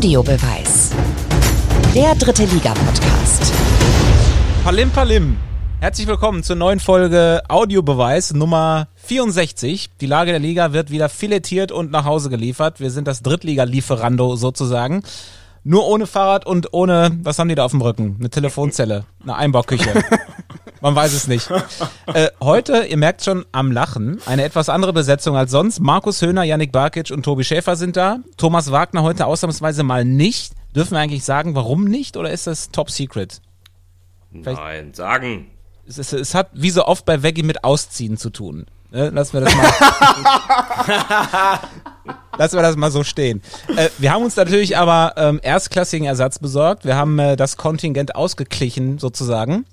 Audiobeweis. Der dritte Liga-Podcast. Palim Palim. Herzlich willkommen zur neuen Folge Audiobeweis Nummer 64. Die Lage der Liga wird wieder filetiert und nach Hause geliefert. Wir sind das Drittliga-Lieferando sozusagen. Nur ohne Fahrrad und ohne, was haben die da auf dem Rücken? Eine Telefonzelle, eine Einbauküche. Man weiß es nicht. Äh, heute, ihr merkt schon am Lachen, eine etwas andere Besetzung als sonst. Markus Höhner, Yannick Barkic und Tobi Schäfer sind da. Thomas Wagner heute ausnahmsweise mal nicht. Dürfen wir eigentlich sagen, warum nicht? Oder ist das top secret? Vielleicht Nein, sagen. Es, es, es, hat wie so oft bei Veggie mit Ausziehen zu tun. Ne? Lassen wir das mal. Lassen wir das mal so stehen. Äh, wir haben uns natürlich aber ähm, erstklassigen Ersatz besorgt. Wir haben äh, das Kontingent ausgeglichen sozusagen.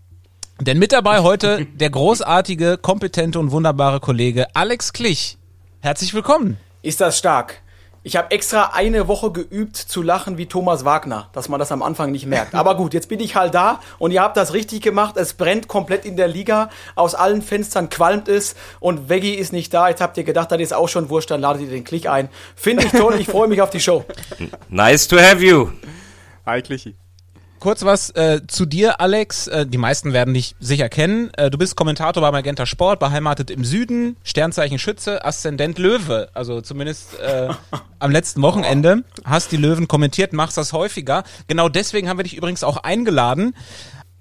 Denn mit dabei heute der großartige, kompetente und wunderbare Kollege Alex Klich. Herzlich willkommen. Ist das stark? Ich habe extra eine Woche geübt zu lachen wie Thomas Wagner, dass man das am Anfang nicht merkt. Aber gut, jetzt bin ich halt da und ihr habt das richtig gemacht. Es brennt komplett in der Liga. Aus allen Fenstern qualmt es und Veggie ist nicht da. Jetzt habt ihr gedacht, das ist auch schon wurscht, dann ladet ihr den Klick ein. Finde ich toll, ich freue mich auf die Show. Nice to have you. Hi, Klichy. Kurz was äh, zu dir, Alex. Äh, die meisten werden dich sicher kennen. Äh, du bist Kommentator bei Magenta Sport, beheimatet im Süden, Sternzeichen Schütze, Aszendent Löwe. Also zumindest äh, am letzten Wochenende hast die Löwen kommentiert, machst das häufiger. Genau deswegen haben wir dich übrigens auch eingeladen.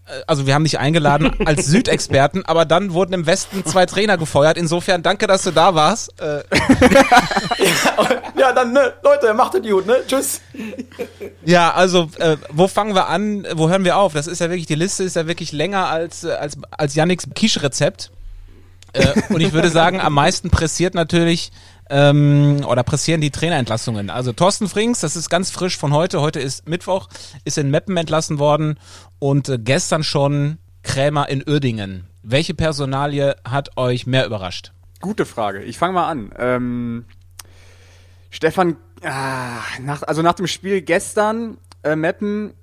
Äh, also wir haben dich eingeladen als Südexperten, aber dann wurden im Westen zwei Trainer gefeuert. Insofern danke, dass du da warst. Äh. ja, dann ne, Leute, macht es gut, ne? Tschüss. Ja, also äh, wo fangen wir an? Wo hören wir auf? Das ist ja wirklich die Liste ist ja wirklich länger als äh, als als Yannicks Quiche-Rezept. Äh, und ich würde sagen, am meisten pressiert natürlich ähm, oder pressieren die Trainerentlassungen. Also Thorsten Frings, das ist ganz frisch von heute. Heute ist Mittwoch, ist in Meppen entlassen worden und äh, gestern schon Krämer in Uerdingen. Welche Personalie hat euch mehr überrascht? Gute Frage. Ich fange mal an. Ähm, Stefan, ah, nach, also nach dem Spiel gestern, äh, Meppen,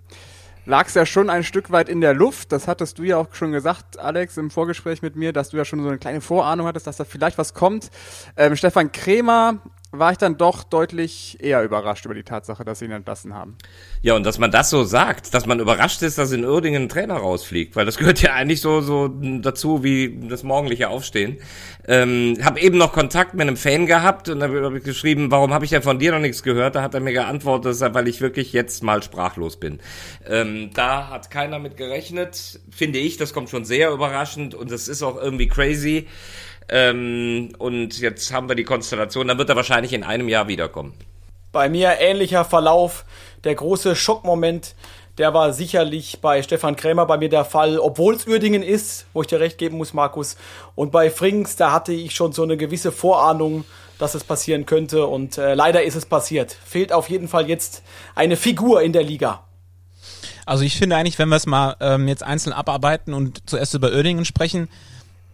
lag es ja schon ein Stück weit in der Luft. Das hattest du ja auch schon gesagt, Alex, im Vorgespräch mit mir, dass du ja schon so eine kleine Vorahnung hattest, dass da vielleicht was kommt. Ähm, Stefan Krämer war ich dann doch deutlich eher überrascht über die Tatsache, dass sie ihn entlassen haben. Ja, und dass man das so sagt, dass man überrascht ist, dass in Uerdingen ein Trainer rausfliegt, weil das gehört ja eigentlich so, so dazu wie das morgendliche Aufstehen. Ähm, habe eben noch Kontakt mit einem Fan gehabt und habe ich geschrieben, warum habe ich ja von dir noch nichts gehört? Da hat er mir geantwortet, weil ich wirklich jetzt mal sprachlos bin. Ähm, da hat keiner mit gerechnet, finde ich, das kommt schon sehr überraschend und das ist auch irgendwie crazy. Ähm, und jetzt haben wir die Konstellation, dann wird er wahrscheinlich in einem Jahr wiederkommen. Bei mir ähnlicher Verlauf. Der große Schockmoment, der war sicherlich bei Stefan Krämer bei mir der Fall, obwohl es Uerdingen ist, wo ich dir recht geben muss, Markus. Und bei Frings, da hatte ich schon so eine gewisse Vorahnung, dass es passieren könnte. Und äh, leider ist es passiert. Fehlt auf jeden Fall jetzt eine Figur in der Liga. Also ich finde eigentlich, wenn wir es mal ähm, jetzt einzeln abarbeiten und zuerst über Uerdingen sprechen,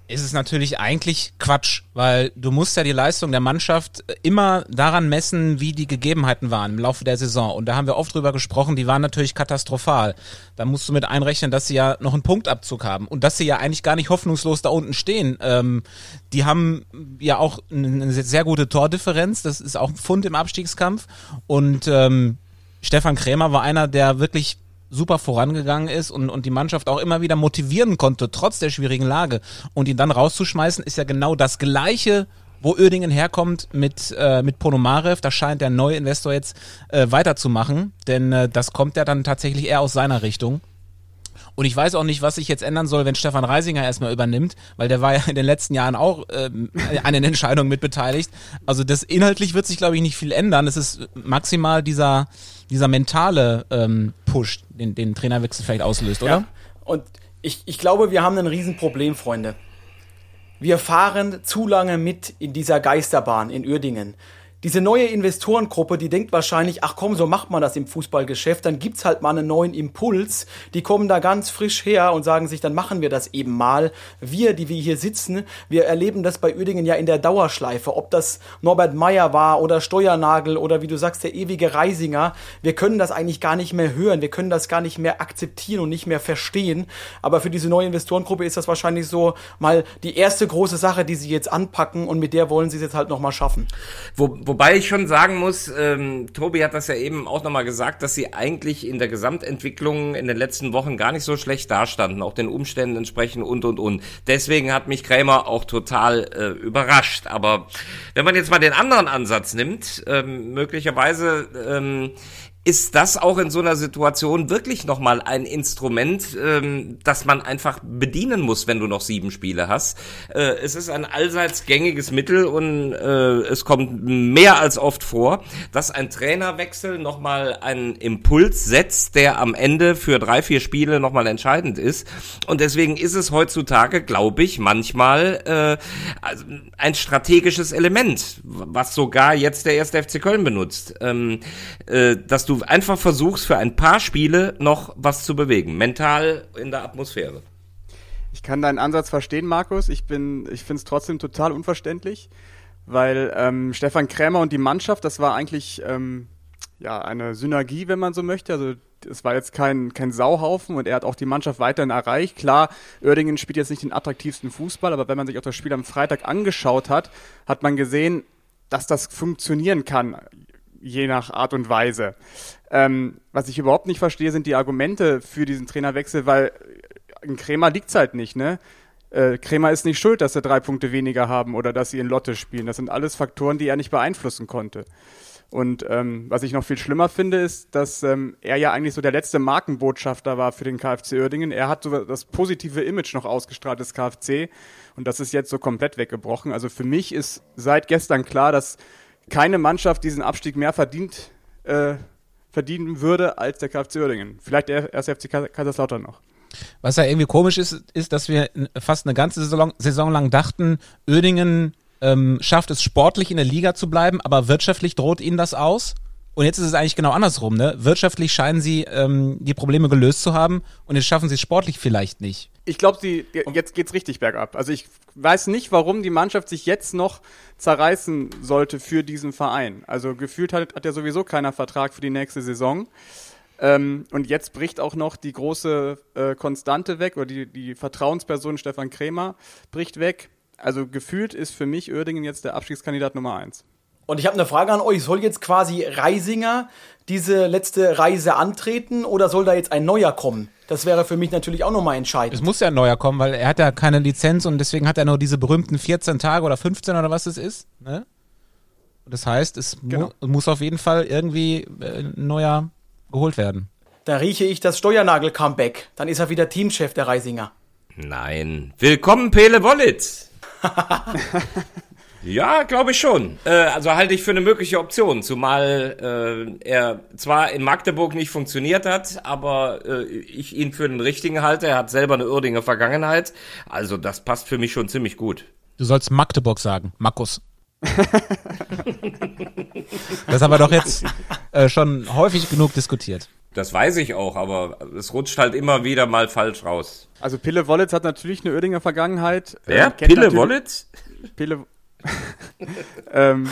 ist es natürlich eigentlich Quatsch, weil du musst ja die Leistung der Mannschaft immer daran messen, wie die Gegebenheiten waren im Laufe der Saison. Und da haben wir oft drüber gesprochen, die waren natürlich katastrophal. Da musst du mit einrechnen, dass sie ja noch einen Punktabzug haben und dass sie ja eigentlich gar nicht hoffnungslos da unten stehen. Ähm, die haben ja auch eine sehr gute Tordifferenz, das ist auch ein Pfund im Abstiegskampf. Und ähm, Stefan Krämer war einer, der wirklich super vorangegangen ist und, und die Mannschaft auch immer wieder motivieren konnte, trotz der schwierigen Lage. Und ihn dann rauszuschmeißen, ist ja genau das Gleiche, wo Oerdingen herkommt mit, äh, mit Ponomarev. Da scheint der neue Investor jetzt äh, weiterzumachen, denn äh, das kommt ja dann tatsächlich eher aus seiner Richtung. Und ich weiß auch nicht, was sich jetzt ändern soll, wenn Stefan Reisinger erstmal übernimmt, weil der war ja in den letzten Jahren auch ähm, an den Entscheidungen mitbeteiligt. Also das inhaltlich wird sich, glaube ich, nicht viel ändern. Es ist maximal dieser, dieser mentale ähm, Push, den, den Trainerwechsel vielleicht auslöst, oder? Ja. Und ich, ich glaube, wir haben ein Riesenproblem, Freunde. Wir fahren zu lange mit in dieser Geisterbahn in Uerdingen. Diese neue Investorengruppe, die denkt wahrscheinlich, ach komm, so macht man das im Fußballgeschäft, dann gibt's halt mal einen neuen Impuls. Die kommen da ganz frisch her und sagen sich, dann machen wir das eben mal. Wir, die wir hier sitzen, wir erleben das bei Uerdingen ja in der Dauerschleife. Ob das Norbert Meyer war oder Steuernagel oder wie du sagst, der ewige Reisinger. Wir können das eigentlich gar nicht mehr hören. Wir können das gar nicht mehr akzeptieren und nicht mehr verstehen. Aber für diese neue Investorengruppe ist das wahrscheinlich so mal die erste große Sache, die sie jetzt anpacken und mit der wollen sie es jetzt halt nochmal schaffen. Wo, wobei ich schon sagen muss, ähm, Tobi hat das ja eben auch nochmal gesagt, dass sie eigentlich in der Gesamtentwicklung in den letzten Wochen gar nicht so schlecht dastanden, auch den Umständen entsprechend und und und. Deswegen hat mich Krämer auch total äh, überrascht. Aber wenn man jetzt mal den anderen Ansatz nimmt, ähm, möglicherweise ähm, ist das auch in so einer Situation wirklich nochmal ein Instrument, ähm, das man einfach bedienen muss, wenn du noch sieben Spiele hast. Äh, es ist ein allseits gängiges Mittel und äh, es kommt mehr als oft vor, dass ein Trainerwechsel nochmal einen Impuls setzt, der am Ende für drei, vier Spiele nochmal entscheidend ist. Und deswegen ist es heutzutage, glaube ich, manchmal äh, also ein strategisches Element, was sogar jetzt der erste FC Köln benutzt. Ähm, äh, dass du einfach versuchst, für ein paar Spiele noch was zu bewegen, mental in der Atmosphäre. Ich kann deinen Ansatz verstehen, Markus. Ich bin, ich finde es trotzdem total unverständlich, weil ähm, Stefan Krämer und die Mannschaft, das war eigentlich ähm, ja eine Synergie, wenn man so möchte. Also es war jetzt kein, kein Sauhaufen und er hat auch die Mannschaft weiterhin erreicht. Klar, Oerdingen spielt jetzt nicht den attraktivsten Fußball, aber wenn man sich auch das Spiel am Freitag angeschaut hat, hat man gesehen, dass das funktionieren kann je nach Art und Weise. Ähm, was ich überhaupt nicht verstehe, sind die Argumente für diesen Trainerwechsel, weil in Krämer liegt's halt nicht, ne? Äh, Krämer ist nicht schuld, dass sie drei Punkte weniger haben oder dass sie in Lotte spielen. Das sind alles Faktoren, die er nicht beeinflussen konnte. Und ähm, was ich noch viel schlimmer finde, ist, dass ähm, er ja eigentlich so der letzte Markenbotschafter war für den KfC Uerdingen. Er hat so das positive Image noch ausgestrahlt des KfC und das ist jetzt so komplett weggebrochen. Also für mich ist seit gestern klar, dass keine Mannschaft diesen Abstieg mehr verdient, äh, verdienen würde als der KFC Uerdingen. Vielleicht der erste FC Kaiserslautern noch. Was ja irgendwie komisch ist, ist, dass wir fast eine ganze Saison, Saison lang dachten, Uerdingen ähm, schafft es sportlich in der Liga zu bleiben, aber wirtschaftlich droht ihnen das aus. Und jetzt ist es eigentlich genau andersrum. Ne? Wirtschaftlich scheinen sie ähm, die Probleme gelöst zu haben und jetzt schaffen sie es sportlich vielleicht nicht. Ich glaube, sie jetzt geht's richtig bergab. Also ich weiß nicht, warum die Mannschaft sich jetzt noch zerreißen sollte für diesen Verein. Also gefühlt hat, hat ja sowieso keiner Vertrag für die nächste Saison. Ähm, und jetzt bricht auch noch die große äh, Konstante weg oder die, die Vertrauensperson Stefan Krämer bricht weg. Also gefühlt ist für mich Uerdingen jetzt der Abstiegskandidat Nummer eins. Und ich habe eine Frage an euch. Soll jetzt quasi Reisinger diese letzte Reise antreten oder soll da jetzt ein neuer kommen? Das wäre für mich natürlich auch nochmal entscheidend. Es muss ja ein neuer kommen, weil er hat ja keine Lizenz und deswegen hat er nur diese berühmten 14 Tage oder 15 oder was es ist. Ne? Das heißt, es genau. mu muss auf jeden Fall irgendwie äh, ein neuer geholt werden. Da rieche ich das Steuernagel-Comeback. Dann ist er wieder Teamchef, der Reisinger. Nein. Willkommen, Pele Wollitz. Ja, glaube ich schon. Äh, also halte ich für eine mögliche Option, zumal äh, er zwar in Magdeburg nicht funktioniert hat, aber äh, ich ihn für den richtigen halte. Er hat selber eine Irdinger Vergangenheit. Also das passt für mich schon ziemlich gut. Du sollst Magdeburg sagen, Markus. das haben wir doch jetzt äh, schon häufig genug diskutiert. Das weiß ich auch, aber es rutscht halt immer wieder mal falsch raus. Also Pille Wollitz hat natürlich eine Oerdinger Vergangenheit. Wer? Äh, Pille Wollitz? Pille ähm,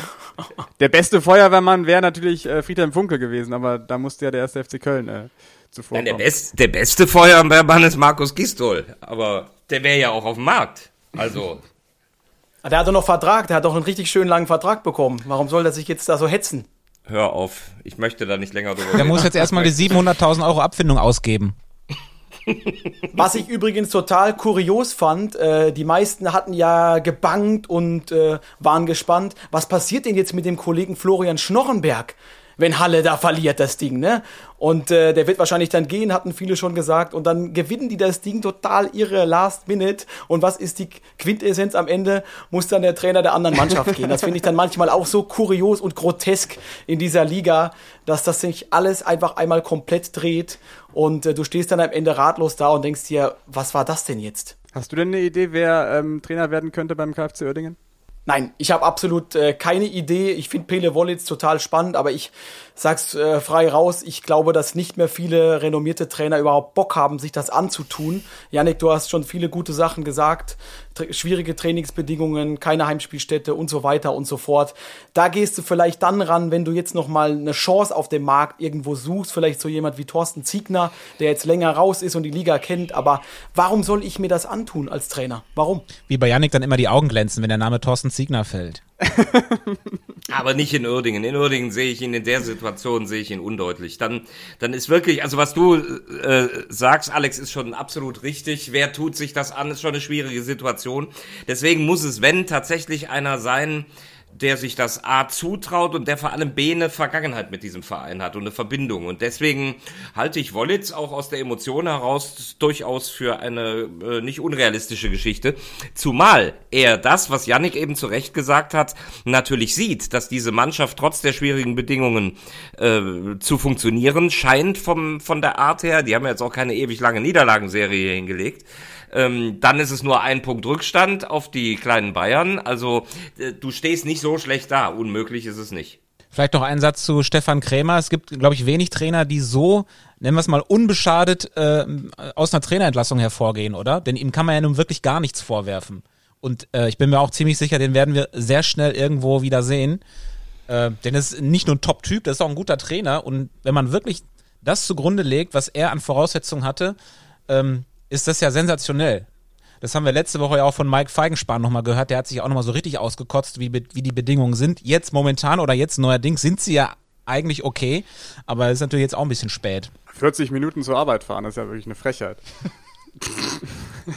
der beste Feuerwehrmann wäre natürlich äh, Friedhelm Funke gewesen, aber da musste ja der erste FC Köln äh, zuvor. Ja, der, best, der beste Feuerwehrmann ist Markus Gistol, aber der wäre ja auch auf dem Markt. Also. Ah, der hat doch noch Vertrag, der hat doch einen richtig schönen langen Vertrag bekommen. Warum soll der sich jetzt da so hetzen? Hör auf, ich möchte da nicht länger drüber Der muss jetzt erstmal die 700.000 Euro Abfindung ausgeben. Was ich übrigens total kurios fand, äh, die meisten hatten ja gebangt und äh, waren gespannt, was passiert denn jetzt mit dem Kollegen Florian Schnorrenberg? wenn Halle da verliert, das Ding, ne? Und äh, der wird wahrscheinlich dann gehen, hatten viele schon gesagt. Und dann gewinnen die das Ding total irre Last Minute. Und was ist die Quintessenz am Ende? Muss dann der Trainer der anderen Mannschaft gehen. Das finde ich dann manchmal auch so kurios und grotesk in dieser Liga, dass das sich alles einfach einmal komplett dreht. Und äh, du stehst dann am Ende ratlos da und denkst dir, was war das denn jetzt? Hast du denn eine Idee, wer ähm, Trainer werden könnte beim KfC Oerdingen? Nein, ich habe absolut äh, keine Idee. Ich finde Pele Wollitz total spannend, aber ich sag's äh, frei raus, ich glaube, dass nicht mehr viele renommierte Trainer überhaupt Bock haben, sich das anzutun. Janik, du hast schon viele gute Sachen gesagt. Tr schwierige Trainingsbedingungen, keine Heimspielstätte und so weiter und so fort. Da gehst du vielleicht dann ran, wenn du jetzt noch mal eine Chance auf dem Markt irgendwo suchst, vielleicht so jemand wie Thorsten Ziegner, der jetzt länger raus ist und die Liga kennt, aber warum soll ich mir das antun als Trainer? Warum? Wie bei Janik dann immer die Augen glänzen, wenn der Name Thorsten Ziegner fällt. Aber nicht in Uerdingen. In Uerdingen sehe ich ihn, in der Situation sehe ich ihn undeutlich. Dann, dann ist wirklich, also was du äh, sagst, Alex, ist schon absolut richtig. Wer tut sich das an, ist schon eine schwierige Situation. Deswegen muss es, wenn tatsächlich einer sein, der sich das A zutraut und der vor allem B eine Vergangenheit mit diesem Verein hat und eine Verbindung. Und deswegen halte ich Wollitz auch aus der Emotion heraus durchaus für eine äh, nicht unrealistische Geschichte. Zumal er das, was Yannick eben zu Recht gesagt hat, natürlich sieht, dass diese Mannschaft trotz der schwierigen Bedingungen äh, zu funktionieren scheint vom, von der Art her. Die haben ja jetzt auch keine ewig lange Niederlagenserie hingelegt. Ähm, dann ist es nur ein Punkt Rückstand auf die kleinen Bayern. Also äh, du stehst nicht so schlecht da. Unmöglich ist es nicht. Vielleicht noch ein Satz zu Stefan Krämer. Es gibt, glaube ich, wenig Trainer, die so, nennen wir es mal, unbeschadet äh, aus einer Trainerentlassung hervorgehen, oder? Denn ihm kann man ja nun wirklich gar nichts vorwerfen. Und äh, ich bin mir auch ziemlich sicher, den werden wir sehr schnell irgendwo wieder sehen. Äh, denn es ist nicht nur ein Top-Typ, das ist auch ein guter Trainer. Und wenn man wirklich das zugrunde legt, was er an Voraussetzungen hatte, ähm, ist das ja sensationell. Das haben wir letzte Woche ja auch von Mike Feigenspahn nochmal gehört. Der hat sich auch nochmal so richtig ausgekotzt, wie, wie die Bedingungen sind. Jetzt momentan oder jetzt neuerdings sind sie ja eigentlich okay, aber es ist natürlich jetzt auch ein bisschen spät. 40 Minuten zur Arbeit fahren, das ist ja wirklich eine Frechheit.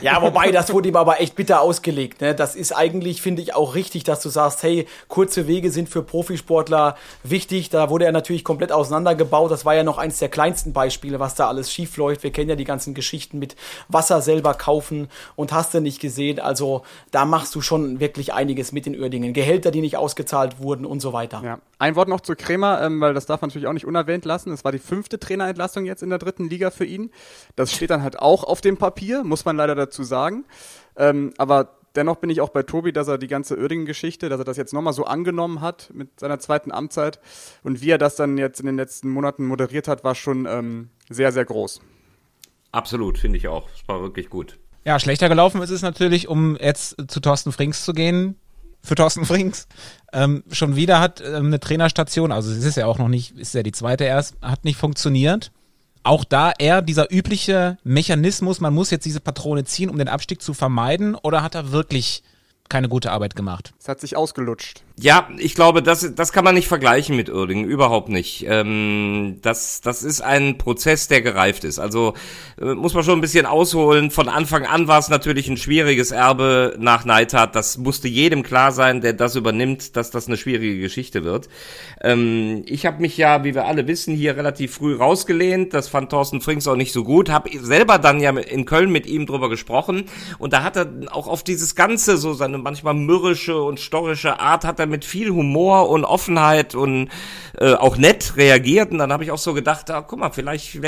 Ja, wobei, das wurde ihm aber echt bitter ausgelegt. Ne? Das ist eigentlich, finde ich, auch richtig, dass du sagst, hey, kurze Wege sind für Profisportler wichtig. Da wurde er natürlich komplett auseinandergebaut. Das war ja noch eins der kleinsten Beispiele, was da alles schief läuft. Wir kennen ja die ganzen Geschichten mit Wasser selber kaufen und hast du nicht gesehen. Also da machst du schon wirklich einiges mit den Uerdingen. Gehälter, die nicht ausgezahlt wurden und so weiter. Ja. Ein Wort noch zu Kremer, ähm, weil das darf man natürlich auch nicht unerwähnt lassen. Es war die fünfte Trainerentlassung jetzt in der dritten Liga für ihn. Das steht dann halt auch auf dem Papier, muss man leider dazu sagen. Ähm, aber dennoch bin ich auch bei Tobi, dass er die ganze Oerdingen-Geschichte, dass er das jetzt nochmal so angenommen hat mit seiner zweiten Amtszeit und wie er das dann jetzt in den letzten Monaten moderiert hat, war schon ähm, sehr, sehr groß. Absolut, finde ich auch. Es war wirklich gut. Ja, schlechter gelaufen ist es natürlich, um jetzt zu Thorsten Frings zu gehen. Für Thorsten Frings. Ähm, schon wieder hat ähm, eine Trainerstation, also es ist ja auch noch nicht, ist ja die zweite erst, hat nicht funktioniert auch da eher dieser übliche Mechanismus, man muss jetzt diese Patrone ziehen, um den Abstieg zu vermeiden, oder hat er wirklich keine gute Arbeit gemacht? Es hat sich ausgelutscht. Ja, ich glaube, das, das kann man nicht vergleichen mit Uerdingen, überhaupt nicht. Ähm, das, das ist ein Prozess, der gereift ist. Also äh, muss man schon ein bisschen ausholen. Von Anfang an war es natürlich ein schwieriges Erbe nach Neidhardt. Das musste jedem klar sein, der das übernimmt, dass das eine schwierige Geschichte wird. Ähm, ich habe mich ja, wie wir alle wissen, hier relativ früh rausgelehnt. Das fand Thorsten Frings auch nicht so gut. Habe selber dann ja in Köln mit ihm drüber gesprochen. Und da hat er auch auf dieses Ganze, so seine manchmal mürrische und storische Art, hat er mit viel Humor und Offenheit und äh, auch nett reagiert. Und dann habe ich auch so gedacht, ah, guck mal, vielleicht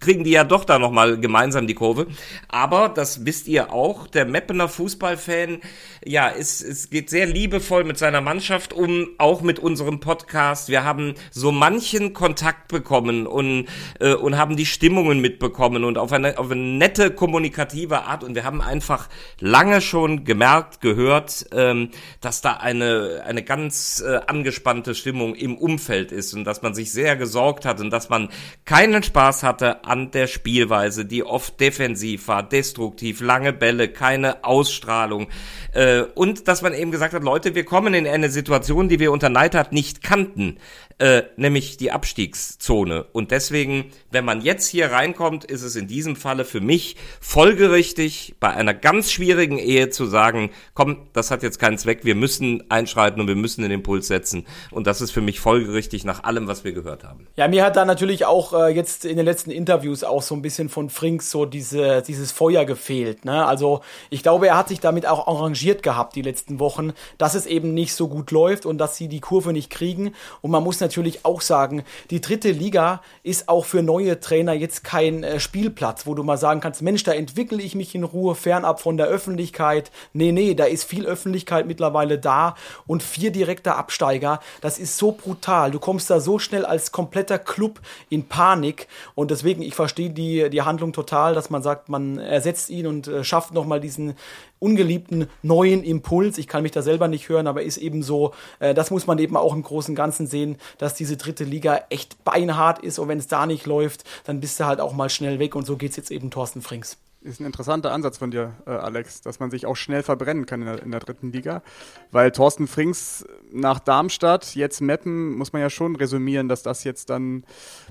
kriegen die ja doch da nochmal gemeinsam die Kurve. Aber das wisst ihr auch, der Meppener Fußballfan, ja, es, es geht sehr liebevoll mit seiner Mannschaft um, auch mit unserem Podcast. Wir haben so manchen Kontakt bekommen und, äh, und haben die Stimmungen mitbekommen und auf eine, auf eine nette kommunikative Art. Und wir haben einfach lange schon gemerkt, gehört, ähm, dass da eine, eine ganz äh, angespannte Stimmung im Umfeld ist und dass man sich sehr gesorgt hat und dass man keinen Spaß hatte an der Spielweise, die oft defensiv war, destruktiv, lange Bälle, keine Ausstrahlung. Äh, und dass man eben gesagt hat, Leute, wir kommen in eine Situation, die wir unter Neidhardt nicht kannten äh, nämlich die Abstiegszone. Und deswegen, wenn man jetzt hier reinkommt, ist es in diesem Falle für mich folgerichtig, bei einer ganz schwierigen Ehe zu sagen, komm, das hat jetzt keinen Zweck, wir müssen einschreiten und wir müssen den Impuls setzen. Und das ist für mich folgerichtig nach allem, was wir gehört haben. Ja, mir hat da natürlich auch äh, jetzt in den letzten Interviews auch so ein bisschen von Frings so diese, dieses Feuer gefehlt. Ne? Also ich glaube, er hat sich damit auch arrangiert gehabt die letzten Wochen, dass es eben nicht so gut läuft und dass sie die Kurve nicht kriegen. Und man muss natürlich auch sagen, die dritte Liga ist auch für neue Trainer jetzt kein äh, Spielplatz, wo du mal sagen kannst, Mensch, da entwickle ich mich in Ruhe fernab von der Öffentlichkeit. Nee, nee, da ist viel Öffentlichkeit mittlerweile da und vier direkte Absteiger. Das ist so brutal. Du kommst da so schnell als kompletter Club in Panik und deswegen, ich verstehe die, die Handlung total, dass man sagt, man ersetzt ihn und äh, schafft nochmal diesen ungeliebten neuen Impuls. Ich kann mich da selber nicht hören, aber ist eben so, äh, das muss man eben auch im Großen und Ganzen sehen, dass diese dritte Liga echt beinhart ist und wenn es da nicht läuft, dann bist du halt auch mal schnell weg und so geht es jetzt eben Thorsten Frings. Ist ein interessanter Ansatz von dir, äh, Alex, dass man sich auch schnell verbrennen kann in der, in der dritten Liga. Weil Thorsten Frings nach Darmstadt, jetzt Meppen, muss man ja schon resümieren, dass das jetzt dann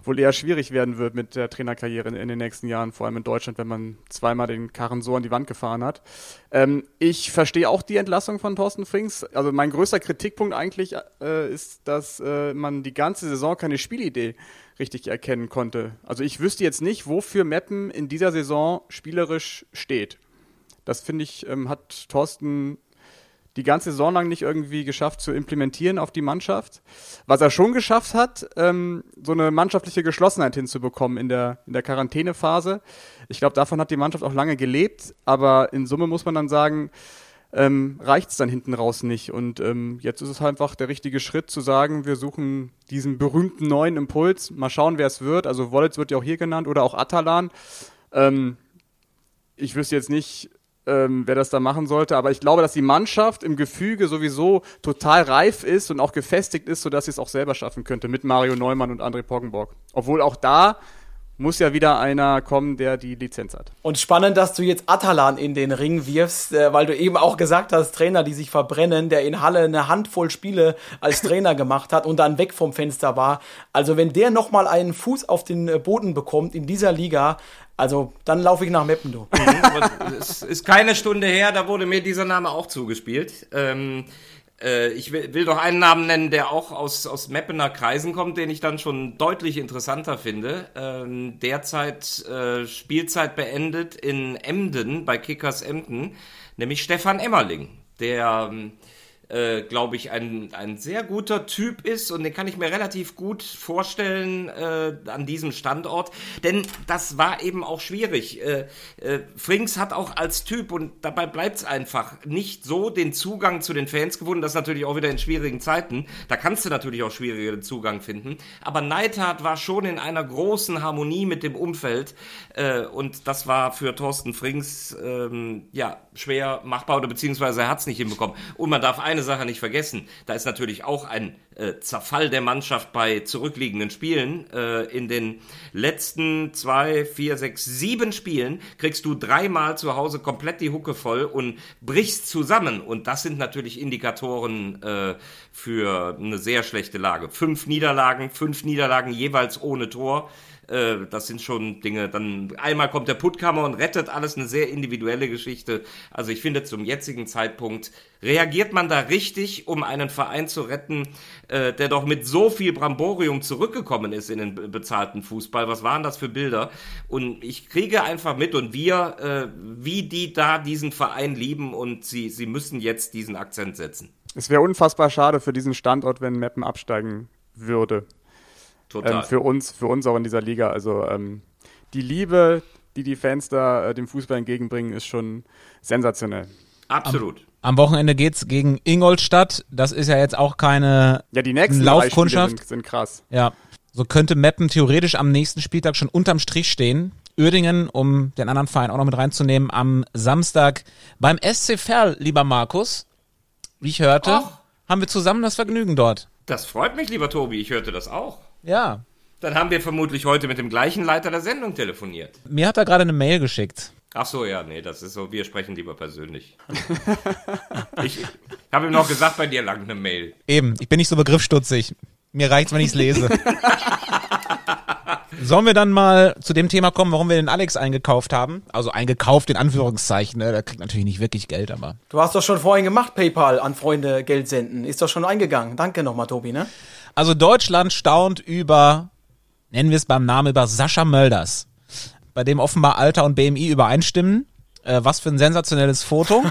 wohl eher schwierig werden wird mit der Trainerkarriere in, in den nächsten Jahren, vor allem in Deutschland, wenn man zweimal den Karren so an die Wand gefahren hat. Ähm, ich verstehe auch die Entlassung von Thorsten Frings. Also mein größter Kritikpunkt eigentlich äh, ist, dass äh, man die ganze Saison keine Spielidee richtig erkennen konnte. Also ich wüsste jetzt nicht, wofür Meppen in dieser Saison spielerisch steht. Das finde ich, ähm, hat Thorsten die ganze Saison lang nicht irgendwie geschafft zu implementieren auf die Mannschaft. Was er schon geschafft hat, ähm, so eine mannschaftliche Geschlossenheit hinzubekommen in der, in der Quarantänephase. Ich glaube, davon hat die Mannschaft auch lange gelebt, aber in Summe muss man dann sagen, ähm, reicht es dann hinten raus nicht. Und ähm, jetzt ist es einfach der richtige Schritt zu sagen, wir suchen diesen berühmten neuen Impuls. Mal schauen, wer es wird. Also Wollitz wird ja auch hier genannt oder auch Atalan. Ähm, ich wüsste jetzt nicht, ähm, wer das da machen sollte, aber ich glaube, dass die Mannschaft im Gefüge sowieso total reif ist und auch gefestigt ist, sodass sie es auch selber schaffen könnte mit Mario Neumann und André Poggenborg. Obwohl auch da muss ja wieder einer kommen, der die Lizenz hat. Und spannend, dass du jetzt Atalan in den Ring wirfst, äh, weil du eben auch gesagt hast, Trainer, die sich verbrennen, der in Halle eine Handvoll Spiele als Trainer gemacht hat und dann weg vom Fenster war. Also wenn der nochmal einen Fuß auf den äh, Boden bekommt in dieser Liga, also dann laufe ich nach Meppen, du. es ist keine Stunde her, da wurde mir dieser Name auch zugespielt. Ähm, äh, ich will, will doch einen Namen nennen, der auch aus, aus Meppener Kreisen kommt, den ich dann schon deutlich interessanter finde. Ähm, derzeit äh, Spielzeit beendet in Emden, bei Kickers Emden, nämlich Stefan Emmerling, der... Ähm, äh, glaube ich, ein, ein sehr guter Typ ist und den kann ich mir relativ gut vorstellen äh, an diesem Standort. Denn das war eben auch schwierig. Äh, äh, Frings hat auch als Typ, und dabei bleibt es einfach, nicht so den Zugang zu den Fans gefunden. Das natürlich auch wieder in schwierigen Zeiten. Da kannst du natürlich auch schwierigeren Zugang finden. Aber Neidhardt war schon in einer großen Harmonie mit dem Umfeld. Äh, und das war für Thorsten Frings ähm, ja schwer machbar oder beziehungsweise er hat es nicht hinbekommen. Und man darf Sache nicht vergessen, da ist natürlich auch ein äh, Zerfall der Mannschaft bei zurückliegenden Spielen. Äh, in den letzten zwei, vier, sechs, sieben Spielen kriegst du dreimal zu Hause komplett die Hucke voll und brichst zusammen. Und das sind natürlich Indikatoren äh, für eine sehr schlechte Lage. Fünf Niederlagen, fünf Niederlagen jeweils ohne Tor. Äh, das sind schon Dinge. Dann einmal kommt der Puttkammer und rettet alles, eine sehr individuelle Geschichte. Also ich finde, zum jetzigen Zeitpunkt reagiert man da richtig, um einen Verein zu retten, äh, der doch mit so viel Bramborium zurückgekommen ist in den bezahlten Fußball. Was waren das für Bilder? Und ich kriege einfach mit und wir, äh, wie die da diesen Verein lieben und sie, sie müssen jetzt diesen Akzent setzen. Es wäre unfassbar schade für diesen Standort, wenn Meppen absteigen würde. Total. Ähm, für uns, für uns auch in dieser Liga. Also ähm, die Liebe, die die Fans da äh, dem Fußball entgegenbringen, ist schon sensationell. Absolut. Am, am Wochenende geht's gegen Ingolstadt. Das ist ja jetzt auch keine ja, die nächsten Laufkundschaft. Sind, sind krass. Ja, so könnte Meppen theoretisch am nächsten Spieltag schon unterm Strich stehen. Uerdingen, um den anderen Verein auch noch mit reinzunehmen, am Samstag beim SC Verl, lieber Markus. Wie ich hörte, Och. haben wir zusammen das Vergnügen dort. Das freut mich, lieber Tobi. Ich hörte das auch. Ja. Dann haben wir vermutlich heute mit dem gleichen Leiter der Sendung telefoniert. Mir hat er gerade eine Mail geschickt. Ach so, ja, nee, das ist so, wir sprechen lieber persönlich. ich habe ihm noch gesagt, bei dir lang eine Mail. Eben, ich bin nicht so begriffsstutzig. Mir reicht's, wenn ich's lese. Sollen wir dann mal zu dem Thema kommen, warum wir den Alex eingekauft haben? Also eingekauft in Anführungszeichen, ne? Der kriegt natürlich nicht wirklich Geld, aber. Du hast doch schon vorhin gemacht, PayPal an Freunde Geld senden. Ist doch schon eingegangen. Danke nochmal, Tobi, ne? Also Deutschland staunt über, nennen wir es beim Namen, über Sascha Mölders, bei dem offenbar Alter und BMI übereinstimmen. Äh, was für ein sensationelles Foto.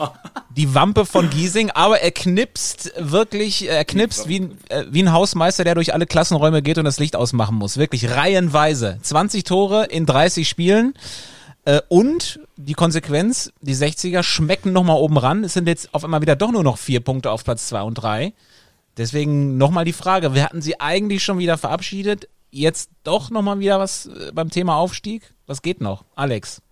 Die Wampe von Giesing, aber er knipst wirklich, er knipst wie, äh, wie ein Hausmeister, der durch alle Klassenräume geht und das Licht ausmachen muss. Wirklich reihenweise. 20 Tore in 30 Spielen. Äh, und die Konsequenz, die 60er schmecken nochmal oben ran. Es sind jetzt auf einmal wieder doch nur noch vier Punkte auf Platz 2 und 3. Deswegen nochmal die Frage, wir hatten sie eigentlich schon wieder verabschiedet, jetzt doch nochmal wieder was äh, beim Thema Aufstieg? Was geht noch? Alex,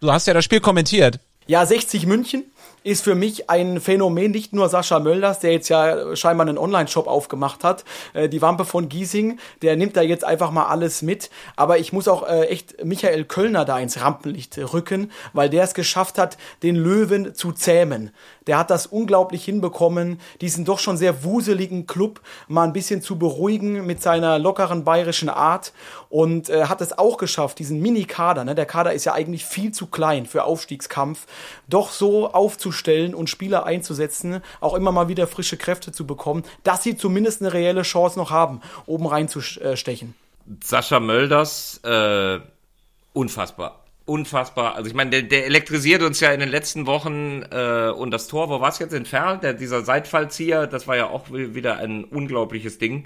du hast ja das Spiel kommentiert. Ja, 60 München ist für mich ein Phänomen, nicht nur Sascha Mölders, der jetzt ja scheinbar einen Online-Shop aufgemacht hat, äh, die Wampe von Giesing, der nimmt da jetzt einfach mal alles mit. Aber ich muss auch äh, echt Michael Kölner da ins Rampenlicht rücken, weil der es geschafft hat, den Löwen zu zähmen. Der hat das unglaublich hinbekommen, diesen doch schon sehr wuseligen Club mal ein bisschen zu beruhigen mit seiner lockeren bayerischen Art und äh, hat es auch geschafft, diesen Mini-Kader, ne, der Kader ist ja eigentlich viel zu klein für Aufstiegskampf, doch so aufzustellen und Spieler einzusetzen, auch immer mal wieder frische Kräfte zu bekommen, dass sie zumindest eine reelle Chance noch haben, oben reinzustechen. Sascha Mölders, äh, unfassbar unfassbar. Also ich meine, der, der elektrisiert uns ja in den letzten Wochen äh, und das Tor, wo war es jetzt in Ferl? Der, dieser Seitfallzieher, das war ja auch wieder ein unglaubliches Ding.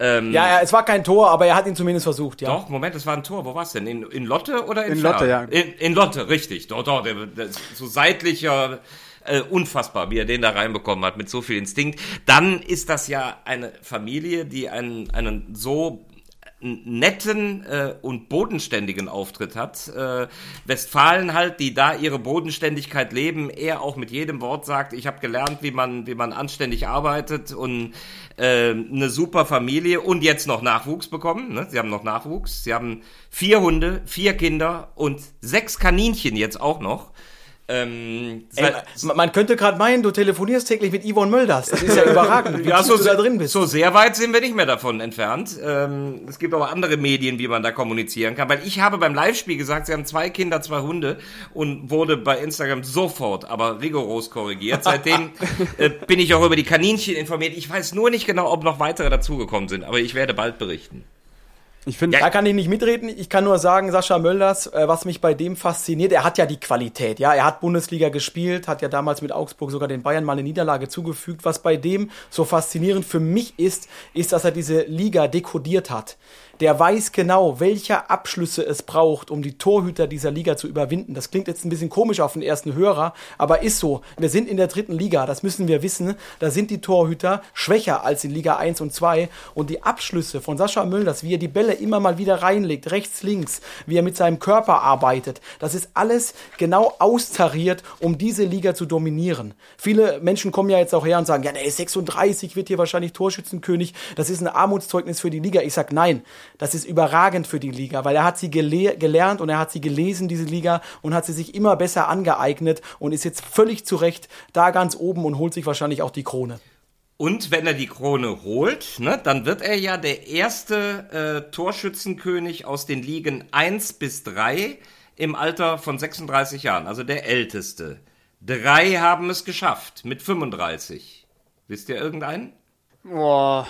Ähm, ja, ja, es war kein Tor, aber er hat ihn zumindest versucht, ja. Doch, Moment, es war ein Tor. Wo war es denn? In, in Lotte oder in In Lotte, ja. In, in Lotte, richtig. Dort, dort. Der, der, so seitlicher, äh, unfassbar, wie er den da reinbekommen hat, mit so viel Instinkt. Dann ist das ja eine Familie, die einen, einen so netten äh, und bodenständigen Auftritt hat. Äh, Westfalen halt, die da ihre Bodenständigkeit leben, er auch mit jedem Wort sagt, ich habe gelernt, wie man, wie man anständig arbeitet und äh, eine super Familie und jetzt noch Nachwuchs bekommen. Ne? Sie haben noch Nachwuchs. Sie haben vier Hunde, vier Kinder und sechs Kaninchen jetzt auch noch. Ähm, Ey, man könnte gerade meinen, du telefonierst täglich mit Yvonne Mölders. Das ist ja überragend, wie ja, so, du da drin bist. So sehr weit sind wir nicht mehr davon entfernt. Ähm, es gibt aber andere Medien, wie man da kommunizieren kann. Weil ich habe beim Live-Spiel gesagt, sie haben zwei Kinder, zwei Hunde und wurde bei Instagram sofort, aber rigoros korrigiert. Seitdem äh, bin ich auch über die Kaninchen informiert. Ich weiß nur nicht genau, ob noch weitere dazugekommen sind, aber ich werde bald berichten. Ich finde, ja, da kann ich nicht mitreden. Ich kann nur sagen, Sascha Mölders, äh, was mich bei dem fasziniert, er hat ja die Qualität. Ja, er hat Bundesliga gespielt, hat ja damals mit Augsburg sogar den Bayern mal eine Niederlage zugefügt. Was bei dem so faszinierend für mich ist, ist, dass er diese Liga dekodiert hat der weiß genau, welche Abschlüsse es braucht, um die Torhüter dieser Liga zu überwinden. Das klingt jetzt ein bisschen komisch auf den ersten Hörer, aber ist so. Wir sind in der dritten Liga, das müssen wir wissen. Da sind die Torhüter schwächer als in Liga 1 und 2 und die Abschlüsse von Sascha Müllers, wie er die Bälle immer mal wieder reinlegt, rechts, links, wie er mit seinem Körper arbeitet, das ist alles genau austariert, um diese Liga zu dominieren. Viele Menschen kommen ja jetzt auch her und sagen, ja, der ist 36, wird hier wahrscheinlich Torschützenkönig. Das ist ein Armutszeugnis für die Liga. Ich sag nein. Das ist überragend für die Liga, weil er hat sie gele gelernt und er hat sie gelesen, diese Liga, und hat sie sich immer besser angeeignet und ist jetzt völlig zurecht da ganz oben und holt sich wahrscheinlich auch die Krone. Und wenn er die Krone holt, ne, dann wird er ja der erste äh, Torschützenkönig aus den Ligen 1 bis 3 im Alter von 36 Jahren, also der älteste. Drei haben es geschafft mit 35. Wisst ihr irgendeinen? Boah,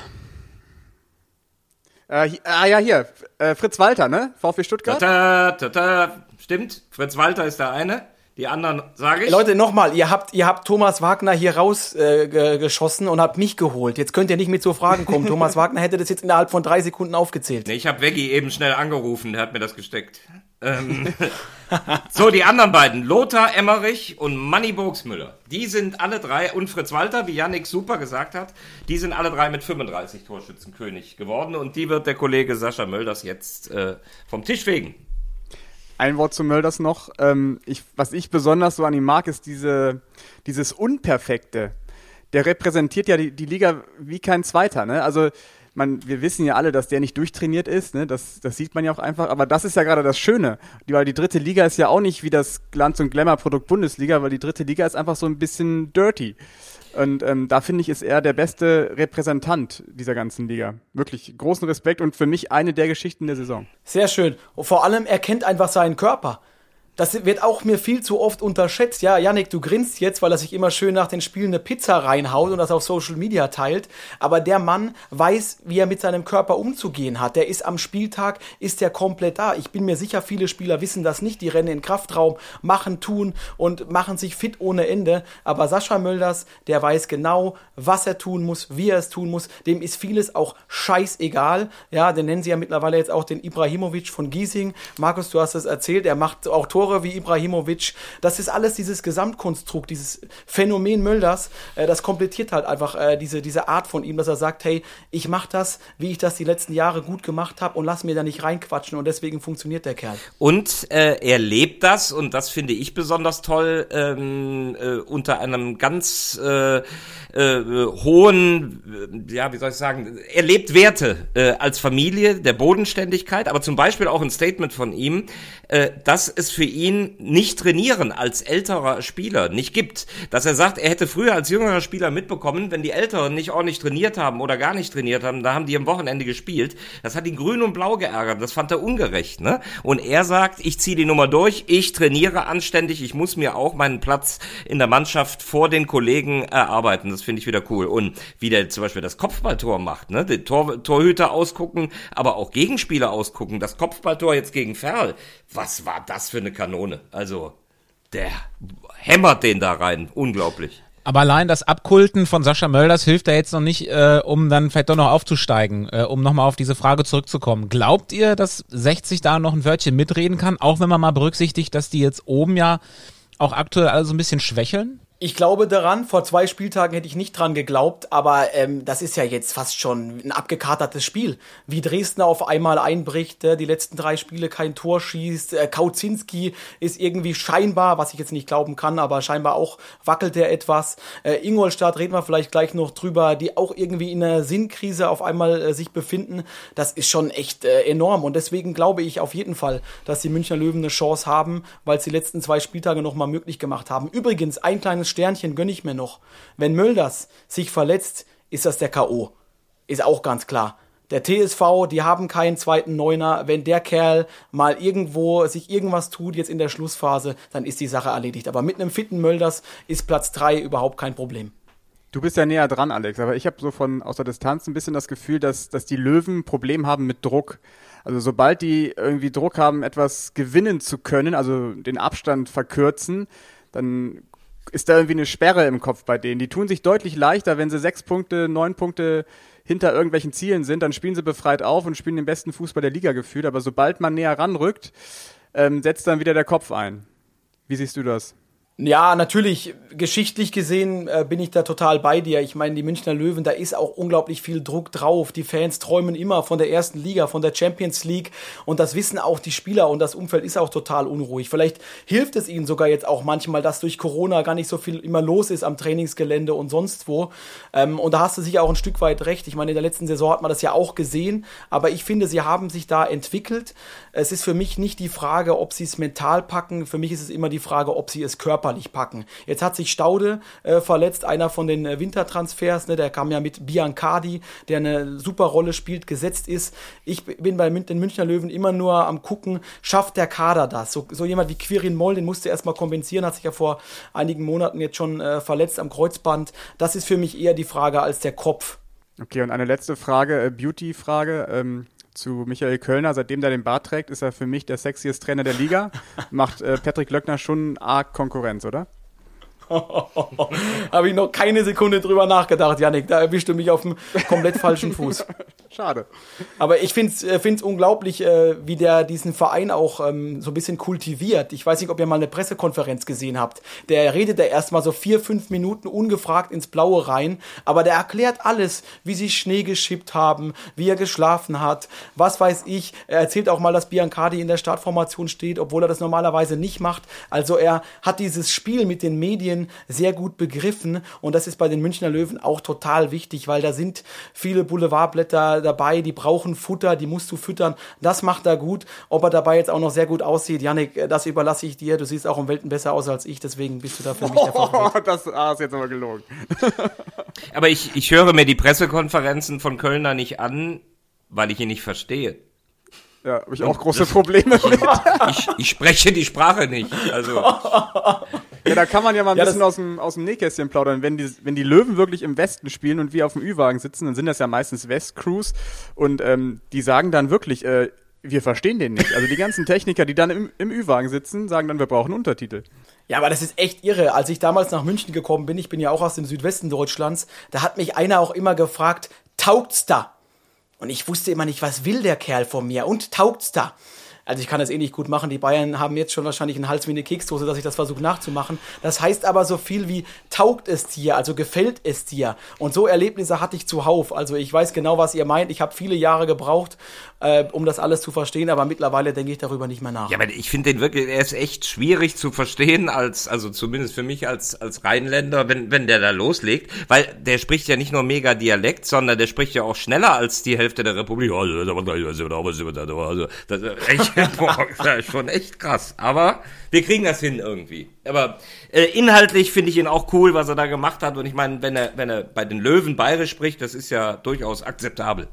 äh, ah ja, hier, äh, Fritz Walter, ne? VfB Stuttgart. Tata, tata, stimmt, Fritz Walter ist der eine. Die anderen sage ich. Leute, nochmal, ihr habt, ihr habt Thomas Wagner hier rausgeschossen äh, und habt mich geholt. Jetzt könnt ihr nicht mit so Fragen kommen. Thomas Wagner hätte das jetzt innerhalb von drei Sekunden aufgezählt. Nee, ich habe Veggie eben schnell angerufen, der hat mir das gesteckt. Ähm, so, die anderen beiden, Lothar Emmerich und Manny Burgsmüller, die sind alle drei, und Fritz Walter, wie Yannick super gesagt hat, die sind alle drei mit 35 Torschützenkönig geworden und die wird der Kollege Sascha Mölders jetzt äh, vom Tisch fegen. Ein Wort zu Mölders noch. Ähm, ich, was ich besonders so an ihm mag, ist diese, dieses Unperfekte. Der repräsentiert ja die, die Liga wie kein Zweiter. Ne? Also man, wir wissen ja alle, dass der nicht durchtrainiert ist, ne? das, das sieht man ja auch einfach, aber das ist ja gerade das Schöne, weil die dritte Liga ist ja auch nicht wie das Glanz- und Glamour-Produkt Bundesliga, weil die dritte Liga ist einfach so ein bisschen dirty. Und ähm, da finde ich, ist er der beste Repräsentant dieser ganzen Liga. Wirklich großen Respekt und für mich eine der Geschichten der Saison. Sehr schön. Und vor allem, er kennt einfach seinen Körper. Das wird auch mir viel zu oft unterschätzt. Ja, Yannick, du grinst jetzt, weil er sich immer schön nach den Spielen eine Pizza reinhaut und das auf Social Media teilt. Aber der Mann weiß, wie er mit seinem Körper umzugehen hat. Der ist am Spieltag, ist der komplett da. Ich bin mir sicher, viele Spieler wissen das nicht. Die rennen in Kraftraum, machen, tun und machen sich fit ohne Ende. Aber Sascha Mölders, der weiß genau, was er tun muss, wie er es tun muss. Dem ist vieles auch scheißegal. Ja, den nennen sie ja mittlerweile jetzt auch den Ibrahimovic von Giesing. Markus, du hast es erzählt, er macht auch Tore Tore wie Ibrahimovic. Das ist alles dieses Gesamtkonstrukt, dieses Phänomen Mölders. Äh, das komplettiert halt einfach äh, diese, diese Art von ihm, dass er sagt, hey, ich mach das, wie ich das die letzten Jahre gut gemacht habe und lass mir da nicht reinquatschen und deswegen funktioniert der Kerl. Und äh, er lebt das und das finde ich besonders toll ähm, äh, unter einem ganz äh, äh, hohen, ja, wie soll ich sagen, er lebt Werte als Familie der Bodenständigkeit, aber zum Beispiel auch ein Statement von ihm, dass es für ihn nicht trainieren als älterer Spieler nicht gibt. Dass er sagt, er hätte früher als jüngerer Spieler mitbekommen, wenn die Älteren nicht ordentlich trainiert haben oder gar nicht trainiert haben, da haben die am Wochenende gespielt. Das hat ihn grün und blau geärgert. Das fand er ungerecht, ne? Und er sagt, ich ziehe die Nummer durch, ich trainiere anständig, ich muss mir auch meinen Platz in der Mannschaft vor den Kollegen erarbeiten. Das finde ich wieder cool. Und wie der zum Beispiel das Kopfballtor macht, ne? Den Tor, Torhüter ausgucken, aber auch Gegenspieler ausgucken. Das Kopfballtor jetzt gegen Ferl. Was war das für eine Kanone? Also, der hämmert den da rein. Unglaublich. Aber allein das Abkulten von Sascha Mölders hilft da jetzt noch nicht, äh, um dann vielleicht doch noch aufzusteigen, äh, um nochmal auf diese Frage zurückzukommen. Glaubt ihr, dass 60 da noch ein Wörtchen mitreden kann, auch wenn man mal berücksichtigt, dass die jetzt oben ja auch aktuell alle so ein bisschen schwächeln? Ich glaube daran, vor zwei Spieltagen hätte ich nicht dran geglaubt, aber ähm, das ist ja jetzt fast schon ein abgekatertes Spiel. Wie Dresden auf einmal einbricht, äh, die letzten drei Spiele kein Tor schießt, äh, Kauzinski ist irgendwie scheinbar, was ich jetzt nicht glauben kann, aber scheinbar auch wackelt er etwas. Äh, Ingolstadt reden wir vielleicht gleich noch drüber, die auch irgendwie in einer Sinnkrise auf einmal äh, sich befinden. Das ist schon echt äh, enorm und deswegen glaube ich auf jeden Fall, dass die Münchner Löwen eine Chance haben, weil sie die letzten zwei Spieltage nochmal möglich gemacht haben. Übrigens, ein kleines Sternchen gönne ich mir noch. Wenn Mölders sich verletzt, ist das der K.O. Ist auch ganz klar. Der TSV, die haben keinen zweiten Neuner. Wenn der Kerl mal irgendwo sich irgendwas tut, jetzt in der Schlussphase, dann ist die Sache erledigt. Aber mit einem fitten Mölders ist Platz 3 überhaupt kein Problem. Du bist ja näher dran, Alex, aber ich habe so von aus der Distanz ein bisschen das Gefühl, dass, dass die Löwen ein Problem haben mit Druck. Also sobald die irgendwie Druck haben, etwas gewinnen zu können, also den Abstand verkürzen, dann ist da irgendwie eine Sperre im Kopf bei denen. Die tun sich deutlich leichter, wenn sie sechs Punkte, neun Punkte hinter irgendwelchen Zielen sind, dann spielen sie befreit auf und spielen den besten Fußball der Liga gefühlt. Aber sobald man näher ranrückt, ähm, setzt dann wieder der Kopf ein. Wie siehst du das? Ja, natürlich, geschichtlich gesehen äh, bin ich da total bei dir. Ich meine, die Münchner Löwen, da ist auch unglaublich viel Druck drauf. Die Fans träumen immer von der ersten Liga, von der Champions League und das wissen auch die Spieler und das Umfeld ist auch total unruhig. Vielleicht hilft es ihnen sogar jetzt auch manchmal, dass durch Corona gar nicht so viel immer los ist am Trainingsgelände und sonst wo. Ähm, und da hast du sicher auch ein Stück weit recht. Ich meine, in der letzten Saison hat man das ja auch gesehen, aber ich finde, sie haben sich da entwickelt. Es ist für mich nicht die Frage, ob sie es mental packen. Für mich ist es immer die Frage, ob sie es körperlich packen. Jetzt hat sich Staude äh, verletzt, einer von den äh, Wintertransfers, ne, der kam ja mit Biancardi, der eine super Rolle spielt, gesetzt ist. Ich bin bei den Münchner Löwen immer nur am gucken, schafft der Kader das? So, so jemand wie Quirin Moll, den musste erstmal kompensieren, hat sich ja vor einigen Monaten jetzt schon äh, verletzt am Kreuzband. Das ist für mich eher die Frage als der Kopf. Okay, und eine letzte Frage, äh, Beauty-Frage. Ähm zu Michael Kölner. Seitdem der den Bart trägt, ist er für mich der sexiest Trainer der Liga. Macht äh, Patrick Löckner schon arg Konkurrenz, oder? Habe ich noch keine Sekunde drüber nachgedacht, Janik. Da erwischte mich auf dem komplett falschen Fuß. Schade. Aber ich finde es äh, unglaublich, äh, wie der diesen Verein auch ähm, so ein bisschen kultiviert. Ich weiß nicht, ob ihr mal eine Pressekonferenz gesehen habt. Der redet da erstmal so vier, fünf Minuten ungefragt ins Blaue rein, aber der erklärt alles, wie sie Schnee geschippt haben, wie er geschlafen hat, was weiß ich. Er erzählt auch mal, dass Biancardi in der Startformation steht, obwohl er das normalerweise nicht macht. Also er hat dieses Spiel mit den Medien sehr gut begriffen und das ist bei den Münchner Löwen auch total wichtig, weil da sind viele Boulevardblätter dabei, die brauchen Futter, die musst du füttern. Das macht er gut. Ob er dabei jetzt auch noch sehr gut aussieht, Janik, äh, das überlasse ich dir. Du siehst auch um Welten besser aus als ich, deswegen bist du da für mich der Favorit. Oh, das ah, ist jetzt aber gelogen. aber ich, ich höre mir die Pressekonferenzen von Kölner nicht an, weil ich ihn nicht verstehe. Ja, habe ich auch große Probleme mit. Ich, ich, spreche die Sprache nicht. Also. Ja, da kann man ja mal ein ja, bisschen aus dem, aus dem Nähkästchen plaudern. Wenn die, wenn die Löwen wirklich im Westen spielen und wir auf dem Ü-Wagen sitzen, dann sind das ja meistens West-Crews und ähm, die sagen dann wirklich, äh, wir verstehen den nicht. Also die ganzen Techniker, die dann im, im Ü-Wagen sitzen, sagen dann, wir brauchen Untertitel. Ja, aber das ist echt irre. Als ich damals nach München gekommen bin, ich bin ja auch aus dem Südwesten Deutschlands, da hat mich einer auch immer gefragt, taugt's da? Und ich wusste immer nicht, was will der Kerl von mir und taugt's da? Also ich kann das eh nicht gut machen. Die Bayern haben jetzt schon wahrscheinlich einen Hals wie eine Keksdose, dass ich das versuche nachzumachen. Das heißt aber so viel wie taugt es dir, also gefällt es dir. Und so Erlebnisse hatte ich zuhauf. Also ich weiß genau, was ihr meint. Ich habe viele Jahre gebraucht, äh, um das alles zu verstehen, aber mittlerweile denke ich darüber nicht mehr nach. Ja, aber ich finde den wirklich, er ist echt schwierig zu verstehen, als, also zumindest für mich als, als Rheinländer, wenn, wenn der da loslegt, weil der spricht ja nicht nur mega Dialekt, sondern der spricht ja auch schneller als die Hälfte der Republik. Also, das echt, boah, das ist schon echt krass. Aber wir kriegen das hin irgendwie. Aber äh, inhaltlich finde ich ihn auch cool, was er da gemacht hat. Und ich meine, wenn er, wenn er bei den Löwen bayerisch spricht, das ist ja durchaus akzeptabel.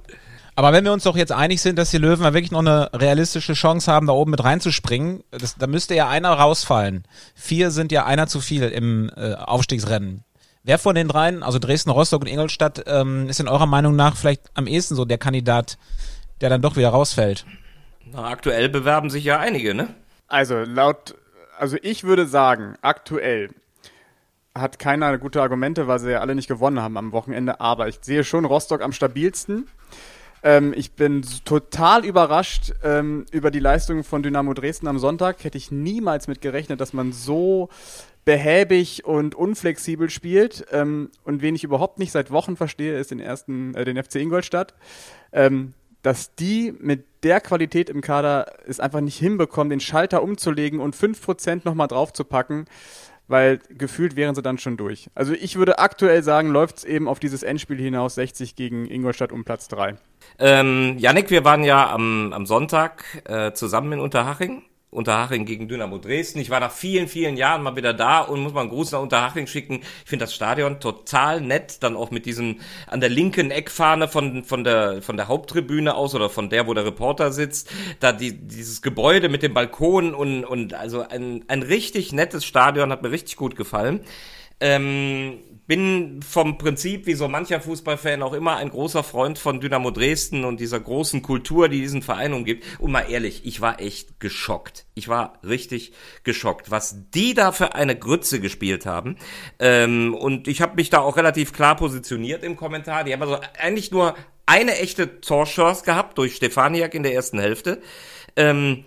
Aber wenn wir uns doch jetzt einig sind, dass die Löwen wirklich noch eine realistische Chance haben, da oben mit reinzuspringen, das, da müsste ja einer rausfallen. Vier sind ja einer zu viel im äh, Aufstiegsrennen. Wer von den dreien, also Dresden, Rostock und Ingolstadt, ähm, ist in eurer Meinung nach vielleicht am ehesten so der Kandidat, der dann doch wieder rausfällt? Na, aktuell bewerben sich ja einige, ne? Also laut, also ich würde sagen, aktuell hat keiner gute Argumente, weil sie ja alle nicht gewonnen haben am Wochenende, aber ich sehe schon Rostock am stabilsten. Ähm, ich bin total überrascht ähm, über die Leistung von Dynamo Dresden am Sonntag. Hätte ich niemals mit gerechnet, dass man so behäbig und unflexibel spielt. Ähm, und wen ich überhaupt nicht seit Wochen verstehe, ist den ersten, äh, den FC Ingolstadt. Ähm, dass die mit der Qualität im Kader es einfach nicht hinbekommen, den Schalter umzulegen und 5% nochmal draufzupacken, weil gefühlt wären sie dann schon durch. Also ich würde aktuell sagen, läuft es eben auf dieses Endspiel hinaus, 60 gegen Ingolstadt um Platz 3. Ähm, Janik, wir waren ja am, am Sonntag äh, zusammen in Unterhaching Unterhaching gegen Dynamo Dresden. Ich war nach vielen, vielen Jahren mal wieder da und muss mal einen Gruß nach Unterhaching schicken. Ich finde das Stadion total nett, dann auch mit diesem an der linken Eckfahne von, von, der, von der Haupttribüne aus oder von der, wo der Reporter sitzt. Da die, dieses Gebäude mit dem Balkon und, und also ein, ein richtig nettes Stadion, hat mir richtig gut gefallen. Ähm, bin vom Prinzip, wie so mancher Fußballfan auch immer, ein großer Freund von Dynamo Dresden und dieser großen Kultur, die diesen Verein umgibt. Und mal ehrlich, ich war echt geschockt. Ich war richtig geschockt, was die da für eine Grütze gespielt haben. Ähm, und ich habe mich da auch relativ klar positioniert im Kommentar. Die haben also eigentlich nur eine echte Torchance gehabt durch Stefaniak in der ersten Hälfte. Ähm,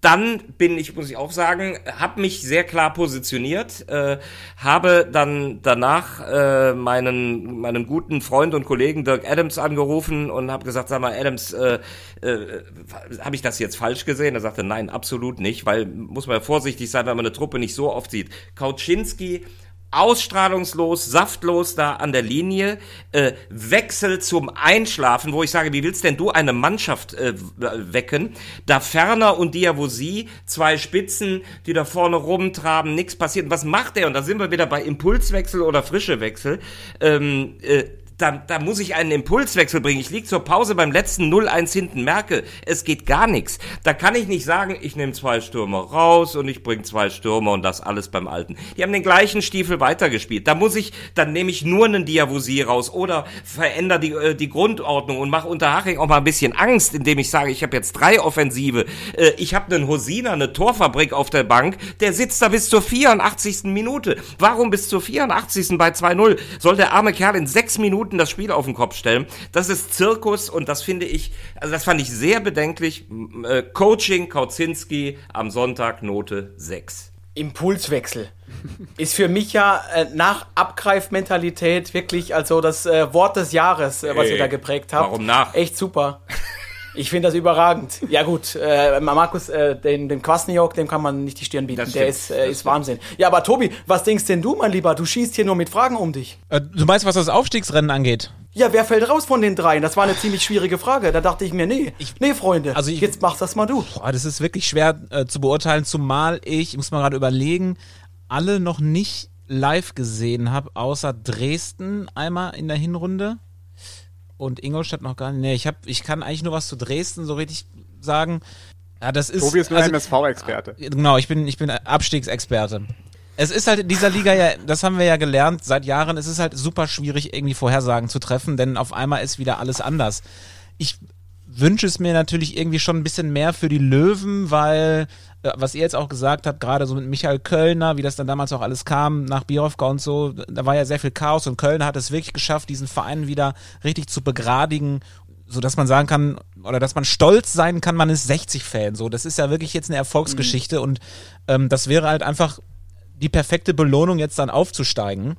dann bin ich, muss ich auch sagen, habe mich sehr klar positioniert, äh, habe dann danach äh, meinen meinen guten Freund und Kollegen Dirk Adams angerufen und habe gesagt, sag mal, Adams, äh, äh, habe ich das jetzt falsch gesehen? Er sagte, nein, absolut nicht, weil muss man ja vorsichtig sein, wenn man eine Truppe nicht so oft sieht. Kauczynski ausstrahlungslos, saftlos da an der Linie, äh, Wechsel zum Einschlafen, wo ich sage, wie willst denn du eine Mannschaft äh, wecken? Da Ferner und Diavosi, zwei Spitzen, die da vorne rumtraben, nichts passiert. Was macht er? Und da sind wir wieder bei Impulswechsel oder frische Wechsel. Ähm, äh, da, da muss ich einen Impulswechsel bringen. Ich lieg zur Pause beim letzten 0-1 hinten, merke, es geht gar nichts. Da kann ich nicht sagen, ich nehme zwei Stürmer raus und ich bringe zwei Stürmer und das alles beim Alten. Die haben den gleichen Stiefel weitergespielt. Da muss ich, dann nehme ich nur einen Diavosi raus oder verändere die, äh, die Grundordnung und mache Unterhaching auch mal ein bisschen Angst, indem ich sage, ich habe jetzt drei Offensive. Äh, ich habe einen Hosina, eine Torfabrik auf der Bank, der sitzt da bis zur 84. Minute. Warum bis zur 84. bei 2-0? Soll der arme Kerl in sechs Minuten Minuten das Spiel auf den Kopf stellen. Das ist Zirkus und das finde ich, also das fand ich sehr bedenklich. Äh, Coaching Kautzinski am Sonntag Note 6. Impulswechsel ist für mich ja äh, nach Abgreifmentalität wirklich also das äh, Wort des Jahres, äh, was Ey, ihr da geprägt habt. warum nach? Echt super. Ich finde das überragend. Ja gut, äh, Markus, äh, den, den Kwasniok, dem kann man nicht die Stirn bieten. Das Der ist, äh, ist Wahnsinn. Ja, aber Tobi, was denkst denn du, mein Lieber? Du schießt hier nur mit Fragen um dich. Äh, du meinst, was das Aufstiegsrennen angeht? Ja, wer fällt raus von den dreien? Das war eine ziemlich schwierige Frage. Da dachte ich mir, nee, nee, Freunde, also ich- jetzt mach das mal du. Boah, das ist wirklich schwer äh, zu beurteilen, zumal ich, ich muss mal gerade überlegen, alle noch nicht live gesehen habe, außer Dresden einmal in der Hinrunde und Ingolstadt noch gar nicht. Nee, ich, hab, ich kann eigentlich nur was zu Dresden so richtig sagen. Ja, das ist. Tobi ist nur also- MSV-Experte. Genau, ich bin, ich bin Abstiegsexperte. Es ist halt in dieser Liga ja, das haben wir ja gelernt seit Jahren, es ist halt super schwierig, irgendwie Vorhersagen zu treffen, denn auf einmal ist wieder alles anders. Ich wünsche es mir natürlich irgendwie schon ein bisschen mehr für die Löwen, weil, äh, was ihr jetzt auch gesagt habt, gerade so mit Michael Kölner, wie das dann damals auch alles kam, nach Birovka und so, da war ja sehr viel Chaos und Kölner hat es wirklich geschafft, diesen Verein wieder richtig zu begradigen so dass man sagen kann, oder dass man stolz sein kann, man ist 60-Fan. So, das ist ja wirklich jetzt eine Erfolgsgeschichte und ähm, das wäre halt einfach die perfekte Belohnung, jetzt dann aufzusteigen.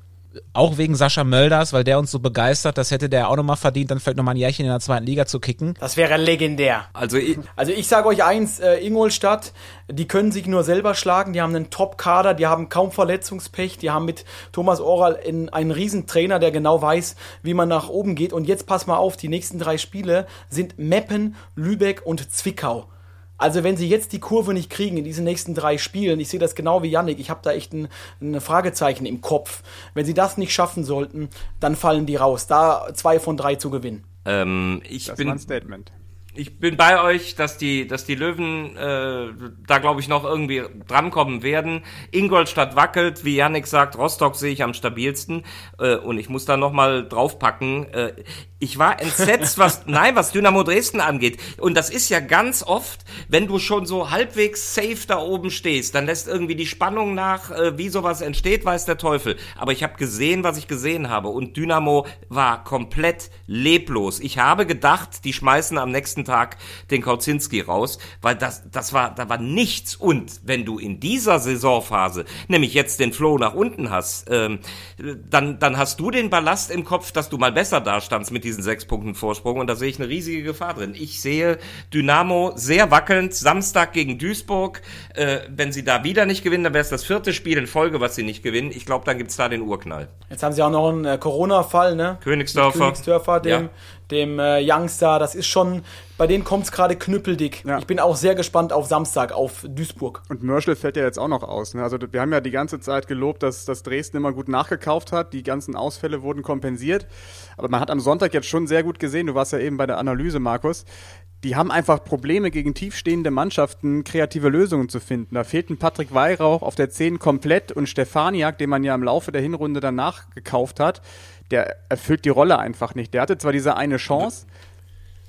Auch wegen Sascha Mölders, weil der uns so begeistert, das hätte der auch nochmal verdient, dann vielleicht nochmal ein Jährchen in der zweiten Liga zu kicken. Das wäre legendär. Also ich, Also ich sage euch eins, äh, Ingolstadt, die können sich nur selber schlagen, die haben einen Top-Kader, die haben kaum Verletzungspech, die haben mit Thomas Oral in, einen Riesentrainer, der genau weiß, wie man nach oben geht. Und jetzt pass mal auf, die nächsten drei Spiele sind Meppen, Lübeck und Zwickau. Also wenn sie jetzt die Kurve nicht kriegen in diesen nächsten drei Spielen, ich sehe das genau wie Yannick, ich habe da echt ein, ein Fragezeichen im Kopf. Wenn sie das nicht schaffen sollten, dann fallen die raus. Da zwei von drei zu gewinnen. ähm, ich Das bin war ein Statement. Ich bin bei euch, dass die, dass die Löwen äh, da glaube ich noch irgendwie drankommen werden. Ingolstadt wackelt, wie Yannick sagt, Rostock sehe ich am stabilsten äh, und ich muss da noch mal draufpacken. Äh, ich war entsetzt, was nein, was Dynamo Dresden angeht. Und das ist ja ganz oft, wenn du schon so halbwegs safe da oben stehst, dann lässt irgendwie die Spannung nach, äh, wie sowas entsteht, weiß der Teufel. Aber ich habe gesehen, was ich gesehen habe und Dynamo war komplett leblos. Ich habe gedacht, die schmeißen am nächsten Tag den Kauzinski raus, weil das das war da war nichts und wenn du in dieser Saisonphase nämlich jetzt den Flow nach unten hast, ähm, dann dann hast du den Ballast im Kopf, dass du mal besser dastandst mit diesen sechs Punkten Vorsprung und da sehe ich eine riesige Gefahr drin. Ich sehe Dynamo sehr wackelnd Samstag gegen Duisburg. Äh, wenn sie da wieder nicht gewinnen, dann wäre es das vierte Spiel in Folge, was sie nicht gewinnen. Ich glaube, dann gibt's da den Urknall. Jetzt haben sie auch noch einen äh, Corona-Fall, ne? Königsdörfer. Mit Königsdörfer, dem, Ja. Dem äh, Youngster. Das ist schon, bei denen kommt's gerade knüppeldick. Ja. Ich bin auch sehr gespannt auf Samstag, auf Duisburg. Und Mörschel fällt ja jetzt auch noch aus. Ne? Also wir haben ja die ganze Zeit gelobt, dass, dass Dresden immer gut nachgekauft hat. Die ganzen Ausfälle wurden kompensiert. Aber man hat am Sonntag jetzt schon sehr gut gesehen, du warst ja eben bei der Analyse, Markus, die haben einfach Probleme gegen tiefstehende Mannschaften, kreative Lösungen zu finden. Da fehlten Patrick Weihrauch auf der 10 komplett und Stefaniak, den man ja im Laufe der Hinrunde danach gekauft hat, der erfüllt die Rolle einfach nicht. Der hatte zwar diese eine Chance,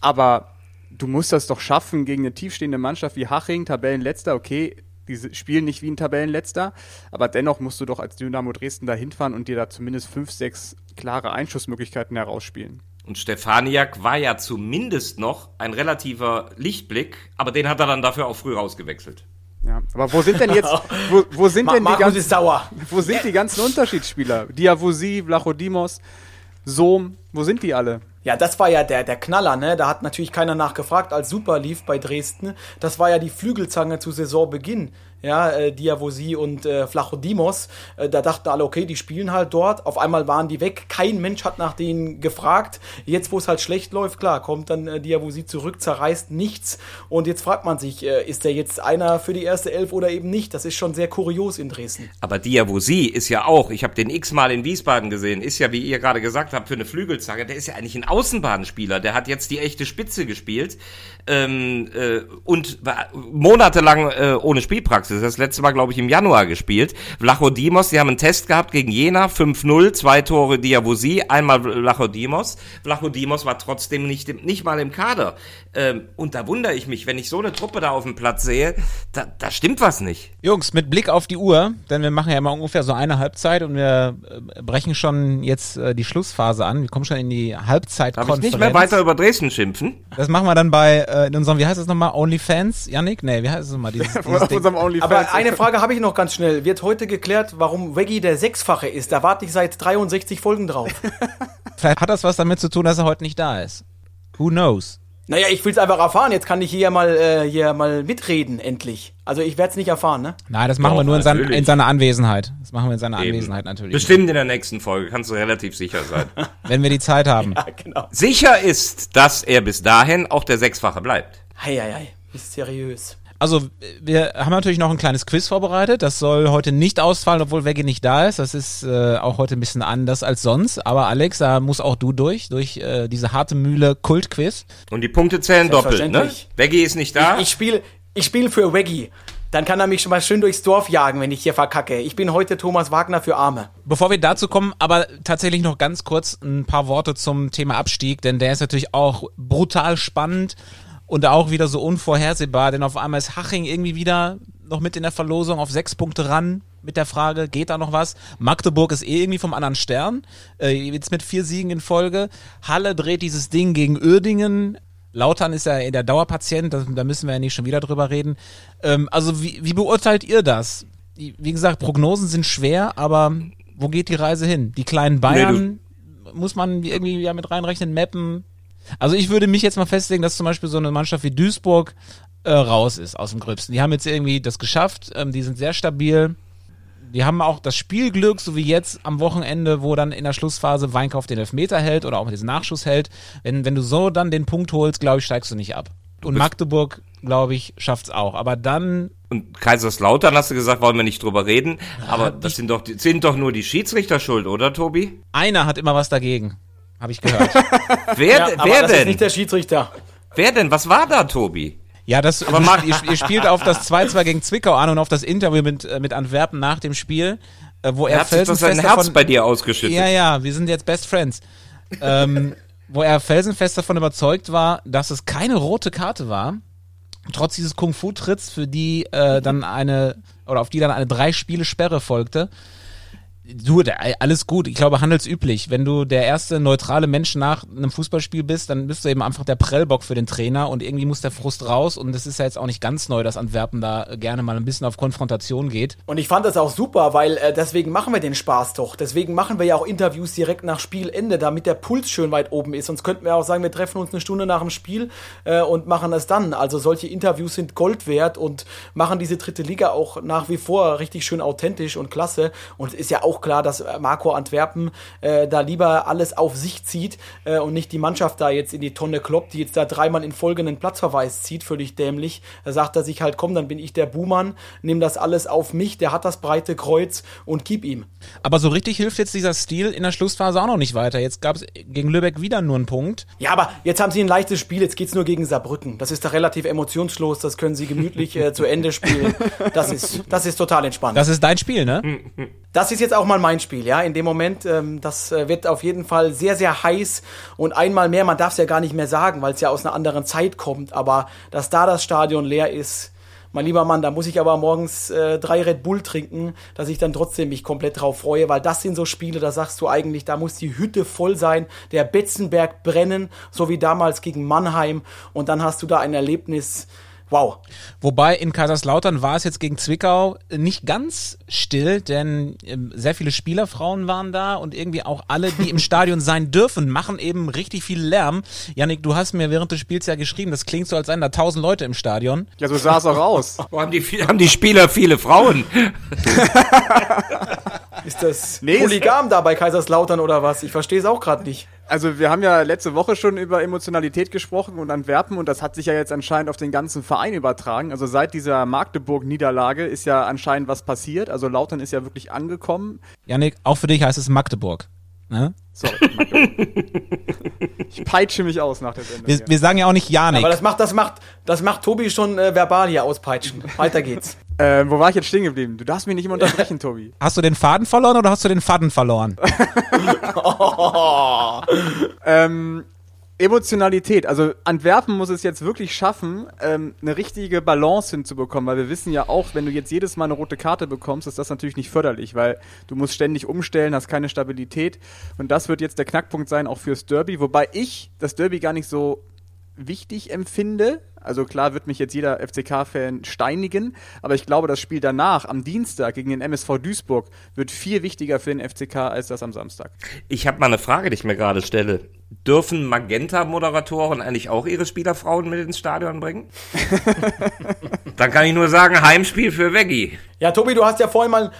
aber du musst das doch schaffen gegen eine tiefstehende Mannschaft wie Haching, Tabellenletzter, okay, die spielen nicht wie ein Tabellenletzter, aber dennoch musst du doch als Dynamo Dresden da hinfahren und dir da zumindest fünf, sechs klare Einschussmöglichkeiten herausspielen. Und Stefaniak war ja zumindest noch ein relativer Lichtblick, aber den hat er dann dafür auch früh rausgewechselt. Ja, aber wo sind denn jetzt, wo, wo sind denn die ganzen, wo sind die ganzen Unterschiedsspieler? Diavosi, Vlachodimos, Sohm, wo sind die alle? Ja, das war ja der, der Knaller, ne? Da hat natürlich keiner nachgefragt, als super lief bei Dresden. Das war ja die Flügelzange zu Saisonbeginn. Ja, äh, Diavosi und äh, Flachodimos. Äh, da dachten alle, okay, die spielen halt dort. Auf einmal waren die weg. Kein Mensch hat nach denen gefragt. Jetzt, wo es halt schlecht läuft, klar, kommt dann äh, Diavosi zurück, zerreißt nichts. Und jetzt fragt man sich, äh, ist der jetzt einer für die erste Elf oder eben nicht? Das ist schon sehr kurios in Dresden. Aber Diavosi ist ja auch, ich habe den x-mal in Wiesbaden gesehen, ist ja, wie ihr gerade gesagt habt, für eine Flügelzange, der ist ja eigentlich ein Außenbahnspieler, der hat jetzt die echte Spitze gespielt ähm, äh, und war monatelang äh, ohne Spielpraxis. Das letzte Mal, glaube ich, im Januar gespielt. Vlachodimos, die haben einen Test gehabt gegen Jena, 5-0, zwei Tore Diavosi, einmal Vlachodimos. Vlachodimos war trotzdem nicht, nicht mal im Kader. Ähm, und da wundere ich mich, wenn ich so eine Truppe da auf dem Platz sehe, da, da stimmt was nicht. Jungs, mit Blick auf die Uhr, denn wir machen ja immer ungefähr so eine Halbzeit und wir äh, brechen schon jetzt äh, die Schlussphase an. Wir kommen schon in die Darf ich Halbzeitkonferenz. nicht mehr weiter über Dresden schimpfen? Das machen wir dann bei äh, in unserem, wie heißt es nochmal, OnlyFans? Yannick? Nee, wie heißt es nochmal? Dieses, dieses Ding. Aber eine Frage habe ich noch ganz schnell. Wird heute geklärt, warum Weggy der Sechsfache ist? Da warte ich seit 63 Folgen drauf. Vielleicht hat das was damit zu tun, dass er heute nicht da ist. Who knows? Naja, ich will es einfach erfahren. Jetzt kann ich hier mal, äh, hier mal mitreden, endlich. Also ich werde es nicht erfahren, ne? Nein, das machen Doch, wir nur in, sein, in seiner Anwesenheit. Das machen wir in seiner Eben. Anwesenheit natürlich. Bestimmt in der nächsten Folge, kannst du relativ sicher sein. Wenn wir die Zeit haben. Ja, genau. sicher ist, dass er bis dahin auch der Sechsfache bleibt. Heieiei, mysteriös. Also, wir haben natürlich noch ein kleines Quiz vorbereitet. Das soll heute nicht ausfallen, obwohl Veggie nicht da ist. Das ist äh, auch heute ein bisschen anders als sonst. Aber Alex, da muss auch du durch, durch äh, diese harte Mühle Kultquiz. Und die Punkte zählen doppelt, ne? Veggie ist nicht da. Ich spiele ich spiel für Weggy. Dann kann er mich schon mal schön durchs Dorf jagen, wenn ich hier verkacke. Ich bin heute Thomas Wagner für Arme. Bevor wir dazu kommen, aber tatsächlich noch ganz kurz ein paar Worte zum Thema Abstieg, denn der ist natürlich auch brutal spannend und auch wieder so unvorhersehbar, denn auf einmal ist Haching irgendwie wieder noch mit in der Verlosung auf sechs Punkte ran mit der Frage, geht da noch was? Magdeburg ist eh irgendwie vom anderen Stern, äh, jetzt mit vier Siegen in Folge. Halle dreht dieses Ding gegen Uerdingen. Lautern ist ja der Dauerpatient, da, da müssen wir ja nicht schon wieder drüber reden. Ähm, also wie, wie beurteilt ihr das? Wie gesagt, Prognosen sind schwer, aber wo geht die Reise hin? Die kleinen Bayern nee, muss man irgendwie ja mit reinrechnen, mappen. Also ich würde mich jetzt mal festlegen, dass zum Beispiel so eine Mannschaft wie Duisburg äh, raus ist aus dem Gröbsten. Die haben jetzt irgendwie das geschafft, ähm, die sind sehr stabil. Die haben auch das Spielglück, so wie jetzt am Wochenende, wo dann in der Schlussphase Weinkauf den Elfmeter hält oder auch diesen Nachschuss hält. Wenn, wenn du so dann den Punkt holst, glaube ich, steigst du nicht ab. Und Magdeburg, glaube ich, schafft's auch. Aber dann. Und Kaiserslautern hast du gesagt, wollen wir nicht drüber reden. Aber das sind doch, sind doch nur die Schiedsrichter schuld, oder, Tobi? Einer hat immer was dagegen. Habe ich gehört. wer Ja, aber wer das denn? ist nicht der Schiedsrichter. wer denn? Was war da, Tobi? Ja, das, aber ihr, ihr spielt auf das 2-2 gegen Zwickau an und auf das Interview mit, äh, mit Antwerpen nach dem Spiel, äh, wo Er er hat sich doch sein felsenfest Herz davon, bei dir ausgeschüttet. Ja, ja, wir sind jetzt Best Friends. ähm, wo er felsenfest davon überzeugt war, dass es keine rote Karte war, trotz dieses Kung-Fu-Tritts, für die äh, dann eine, oder auf die dann eine drei Spiele Sperre folgte. Du, da- alles gut. Ich glaube, handelsüblich. Wenn du der erste neutrale Mensch nach einem Fußballspiel bist, dann bist du eben einfach der Prellbock für den Trainer und irgendwie muss der Frust raus. Und es ist ja jetzt auch nicht ganz neu, dass Antwerpen da gerne mal ein bisschen auf Konfrontation geht. Und ich fand das auch super, weil äh, deswegen machen wir den Spaß doch. Deswegen machen wir ja auch Interviews direkt nach Spielende, damit der Puls schön weit oben ist. Sonst könnten wir auch sagen, wir treffen uns eine Stunde nach dem Spiel äh, und machen es dann. Also solche Interviews sind Gold wert und machen diese dritte Liga auch nach wie vor richtig schön authentisch und klasse. Und ist ja auch klar, dass äh, Marco Antwerpen äh, da lieber alles auf sich zieht äh, und nicht die Mannschaft da jetzt in die Tonne kloppt, die jetzt da dreimal in Folge einen Platzverweis zieht, völlig dämlich. Da sagt er sich halt, komm, dann bin ich der Buhmann, nimm das alles auf mich, der hat das breite Kreuz und gib ihm. Aber so richtig hilft jetzt dieser Stil in der Schlussphase auch noch nicht weiter. Jetzt gab es gegen Lübeck wieder nur einen Punkt. Ja, aber jetzt haben sie ein leichtes Spiel, jetzt geht's nur gegen Saarbrücken. Das ist da relativ emotionslos, das können sie gemütlich äh, zu Ende spielen. Das ist, das ist total entspannt. Das ist dein Spiel, ne? Das ist jetzt auch mal mein Spiel, ja. In dem Moment, ähm, das äh, wird auf jeden Fall sehr, sehr heiß und einmal mehr, man darf es ja gar nicht mehr sagen, weil es ja aus einer anderen Zeit kommt, aber dass da das Stadion leer ist, mein lieber Mann, da muss ich aber morgens äh, drei Red Bull trinken, dass ich dann trotzdem mich komplett drauf freue, weil das sind so Spiele, da sagst du eigentlich, da muss die Hütte voll sein, der Betzenberg brennen, so wie damals gegen Mannheim und dann hast du da ein Erlebnis, wow. Wobei in Kaiserslautern war es jetzt gegen Zwickau nicht ganz still, denn ähm, sehr viele Spielerfrauen waren da und irgendwie auch alle, die im Stadion sein dürfen, machen eben richtig viel Lärm. Janik, du hast mir während des Spiels ja geschrieben, das klingt so, als seien da tausend Leute im Stadion. Ja, so sah es auch aus. Wo haben die, haben die Spieler viele Frauen? Ist das Nee, Polygam da bei Kaiserslautern oder was? Ich verstehe es auch gerade nicht. Also wir haben ja letzte Woche schon über Emotionalität gesprochen und Antwerpen und das hat sich ja jetzt anscheinend auf den ganzen Verein übertragen. Also seit dieser Magdeburg-Niederlage ist ja anscheinend was passiert. Also Lautern ist ja wirklich angekommen. Janik, auch für dich heißt es Magdeburg. Ne? Sorry, ich peitsche mich aus nach der Sendung. Wir, wir sagen ja auch nicht Janik. Aber das macht, das macht, das macht Tobi schon äh, verbal hier auspeitschen. Weiter geht's. Äh, wo war ich jetzt stehen geblieben? Du darfst mich nicht immer unterbrechen, Tobi. hast du den Faden verloren oder hast du den Faden verloren? Ähm, Emotionalität. Also Antwerpen muss es jetzt wirklich schaffen, ähm, eine richtige Balance hinzubekommen, weil wir wissen ja auch, wenn du jetzt jedes Mal eine rote Karte bekommst, ist das natürlich nicht förderlich, weil du musst ständig umstellen, hast keine Stabilität und das wird jetzt der Knackpunkt sein, auch fürs Derby, wobei ich das Derby gar nicht so wichtig empfinde. Also klar wird mich jetzt jeder FCK-Fan steinigen, aber ich glaube, das Spiel danach, am Dienstag gegen den MSV Duisburg, wird viel wichtiger für den FCK als das am Samstag. Ich habe mal eine Frage, die ich mir gerade stelle. Dürfen Magenta-Moderatoren eigentlich auch ihre Spielerfrauen mit ins Stadion bringen? Dann kann ich nur sagen, Heimspiel für Veggie. Ja, Tobi, du hast ja vorhin mal,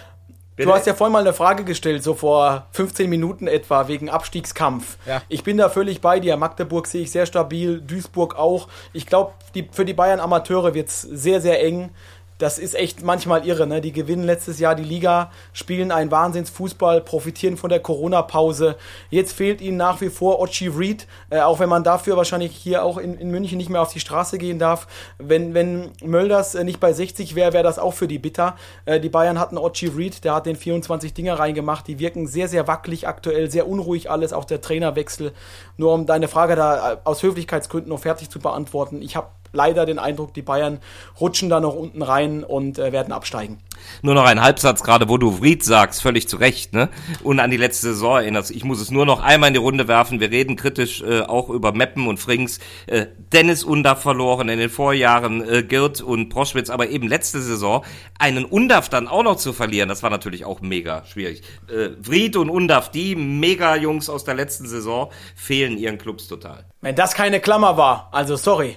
Bitte? du hast ja vorhin mal eine Frage gestellt, so vor 15 Minuten etwa, wegen Abstiegskampf. Ja. Ich bin da völlig bei dir. Magdeburg sehe ich sehr stabil, Duisburg auch. Ich glaube, für die Bayern Amateure wird's sehr, sehr eng. Das ist echt manchmal irre. Ne? Die gewinnen letztes Jahr die Liga, spielen einen Wahnsinnsfußball, profitieren von der Corona-Pause. Jetzt fehlt ihnen nach wie vor Ochi Reed, äh, auch wenn man dafür wahrscheinlich hier auch in, in München nicht mehr auf die Straße gehen darf. Wenn, wenn Mölders äh, nicht bei 60 wäre, wäre das auch für die bitter. Äh, die Bayern hatten Ochi Reed, der hat den 24 Dinger reingemacht. Die wirken sehr, sehr wackelig aktuell, sehr unruhig alles, auch der Trainerwechsel. Nur um deine Frage da äh, aus Höflichkeitsgründen noch fertig zu beantworten. Ich habe leider den Eindruck, die Bayern rutschen da noch unten rein und äh, werden absteigen. Nur noch ein Halbsatz gerade, wo du Vried sagst, völlig zu Recht, ne? Und an die letzte Saison erinnerst. Ich muss es nur noch einmal in die Runde werfen. Wir reden kritisch äh, auch über Meppen und Frings. Äh, Dennis Undaff verloren in den Vorjahren, äh, Girt und Proschwitz, aber eben letzte Saison einen Undaff dann auch noch zu verlieren, das war natürlich auch mega schwierig. Äh, Vried und Undaff, die Mega-Jungs aus der letzten Saison, fehlen ihren Clubs total. Wenn das keine Klammer war, also sorry.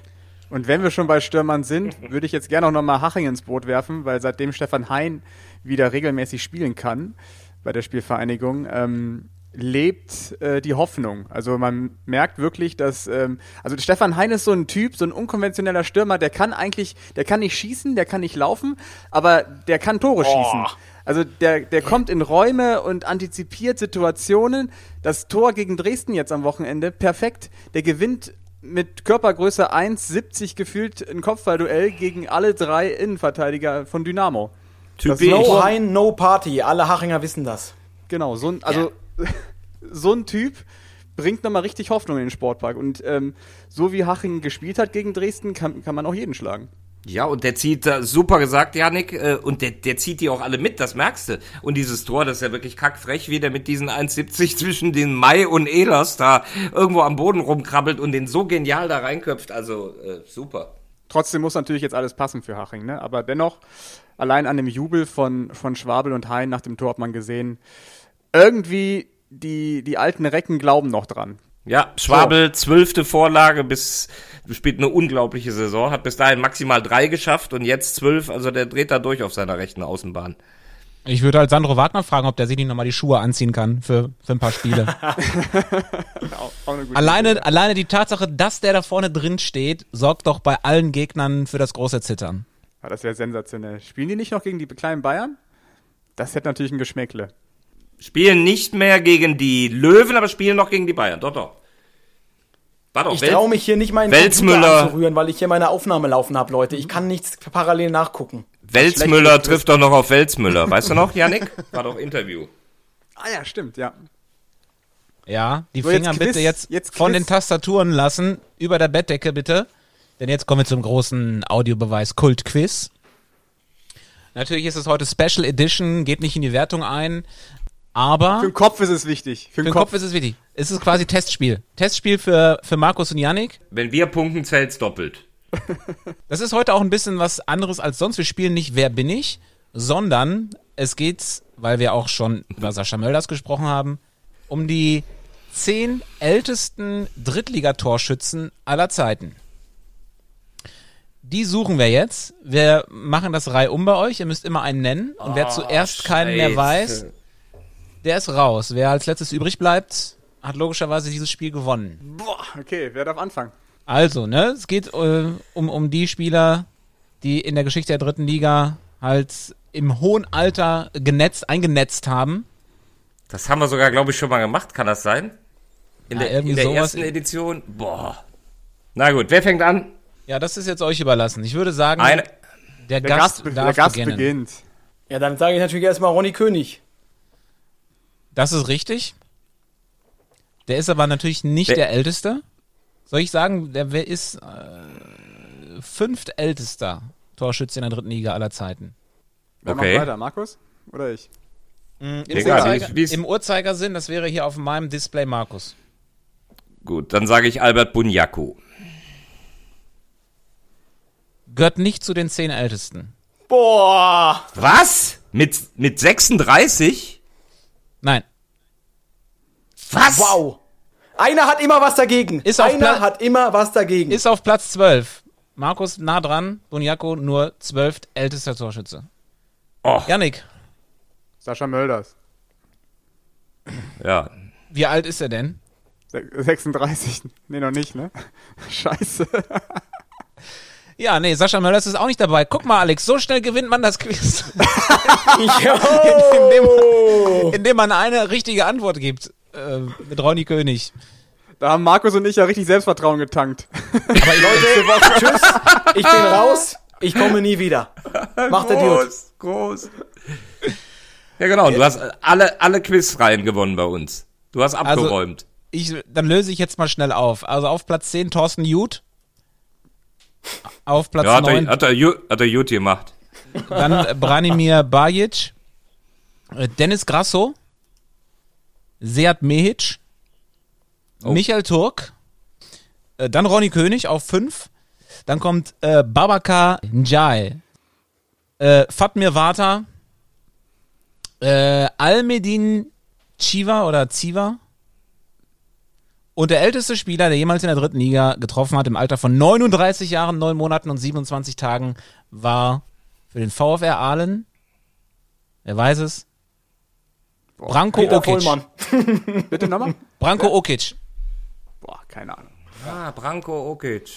Und wenn wir schon bei Stürmern sind, würde ich jetzt gerne auch nochmal Haching ins Boot werfen, weil seitdem Stefan Hein wieder regelmäßig spielen kann bei der Spielvereinigung, ähm, lebt äh, die Hoffnung. Also man merkt wirklich, dass ähm, also Stefan Hein ist so ein Typ, so ein unkonventioneller Stürmer, der kann eigentlich, der kann nicht schießen, der kann nicht laufen, aber der kann Tore schießen. Also der, der kommt in Räume und antizipiert Situationen. Das Tor gegen Dresden jetzt am Wochenende, perfekt. Der gewinnt mit Körpergröße 1,70 gefühlt ein Kopfballduell gegen alle drei Innenverteidiger von Dynamo. Typisch. No Hein, no Party. Alle Hachinger wissen das. Genau, so ein, also so ein Typ bringt nochmal richtig Hoffnung in den Sportpark. Und ähm, so wie Haching gespielt hat gegen Dresden, kann, kann man auch jeden schlagen. Ja, und der zieht, äh, super gesagt, Janik, äh, und der, der zieht die auch alle mit, das merkst du. Und dieses Tor, das ist ja wirklich kackfrech, wie der mit diesen 1,70 zwischen den Mai und Ehlers da irgendwo am Boden rumkrabbelt und den so genial da reinköpft, also äh, super. Trotzdem muss natürlich jetzt alles passen für Haching, ne? Aber dennoch, allein an dem Jubel von, von Schwabel und Hein nach dem Tor hat man gesehen, irgendwie die, die alten Recken glauben noch dran. Ja, Schwabel, zwölfte Vorlage bis, spielt eine unglaubliche Saison, hat bis dahin maximal drei geschafft und jetzt zwölf, also der dreht da durch auf seiner rechten Außenbahn. Ich würde halt Sandro Wagner fragen, ob der sich nicht nochmal die Schuhe anziehen kann für, für ein paar Spiele. Alleine, Idee. alleine die Tatsache, dass der da vorne drin steht, sorgt doch bei allen Gegnern für das große Zittern. Ja, das wäre sensationell. Spielen die nicht noch gegen die kleinen Bayern? Das hätte natürlich ein Geschmäckle. Spielen nicht mehr gegen die Löwen, aber spielen noch gegen die Bayern. Doch, doch. War doch Ich Wel- traue mich hier nicht meinen Welsmüller. Computer anzurühren, weil ich hier meine Aufnahme laufen habe, Leute. Ich kann nichts parallel nachgucken. Welsmüller trifft doch noch auf Welsmüller. Weißt du noch, Janik? War doch Interview. Ah ja, stimmt, ja. Ja, die So, jetzt Finger Quiz, bitte jetzt, jetzt von Quiz. den Tastaturen lassen, über der Bettdecke bitte. Denn jetzt kommen wir zum großen Audiobeweis Kult-Quiz. Natürlich ist es heute Special Edition, geht nicht in die Wertung ein, aber Für den Kopf ist es wichtig. Für für den den Kopf ist es wichtig. Es ist quasi Testspiel. Testspiel für, für Markus und Yannick. Wenn wir punkten, zählt's doppelt. Das ist heute auch ein bisschen was anderes als sonst. Wir spielen nicht Wer bin ich, sondern es geht, weil wir auch schon über Sascha Mölders gesprochen haben, um die zehn ältesten Drittligatorschützen aller Zeiten. Die suchen wir jetzt. Wir machen das reihum bei euch. Ihr müsst immer einen nennen. Und wer zuerst keinen mehr weiß, der ist raus. Wer als letztes übrig bleibt, hat logischerweise dieses Spiel gewonnen. Boah, okay, wer darf anfangen? Also, ne, es geht äh, um, um die Spieler, die in der Geschichte der dritten Liga halt im hohen Alter genetzt, eingenetzt haben. Das haben wir sogar, glaube ich, schon mal gemacht. Kann das sein? In Ja, der, in der ersten Edition? Boah. Na gut, wer fängt an? Ja, das ist jetzt euch überlassen. Ich würde sagen, Eine. der, Der Gast, Gast, der Gast beginnt. Ja, dann sage ich natürlich erstmal Ronny König. Das ist richtig. Der ist aber natürlich nicht Wer- der Älteste. Soll ich sagen, der wer ist äh, fünftältester Torschütze in der dritten Liga aller Zeiten. Wer Okay. macht weiter, Markus? Oder ich? Im, Egal, Uhrzeiger, wie- Im Uhrzeigersinn, das wäre hier auf meinem Display Markus. Gut, dann sage ich Albert Bunyaku. Gehört nicht zu den zehn Ältesten. Boah! Was? Mit, mit 36? Nein. Was? Wow! Einer hat immer was dagegen. Ist auf Einer Pla- hat immer was dagegen. Ist auf Platz 12. Markus nah dran, Bunjako nur zwölft ältester Torschütze. Oh, Yannick, Sascha Mölders. ja. wie alt ist er denn? Se- 36. Nee, noch nicht, ne? Scheiße. Ja, nee, Sascha Mölders ist auch nicht dabei. Guck mal, Alex, so schnell gewinnt man das Quiz, Jo! indem man eine richtige Antwort gibt. Äh, mit Ronny König. Da haben Markus und ich ja richtig Selbstvertrauen getankt. Aber ich, Leute, tschüss. Ich bin raus. Ich komme nie wieder. Macht der Dude. Groß, groß. Ja, genau. Du hast alle, alle Quizreihen gewonnen bei uns. Du hast Also- abgeräumt. ich, dann löse ich jetzt mal schnell auf. Also auf Platz 10 Thorsten Jud. Auf Platz Ja, hat 9. er, hat, er, hat er gut gemacht. Dann äh, Branimir Bajic, äh, Dennis Grasso, Seat Mehic, Oh. Michael Turk, äh, dann Ronny König auf 5. Dann kommt äh, Babakar Njai, äh, Fatmir Vata, äh, Almedin Chiva oder Ziva. Und der älteste Spieler, der jemals in der dritten Liga getroffen hat, im Alter von 39 Jahren, 9 Monaten und 27 Tagen, war für den VfR Aalen, wer weiß es, Branko Peter Okic. Vollmann. Bitte nochmal? Branko Okic. Boah, keine Ahnung. Ah, Branko Okic.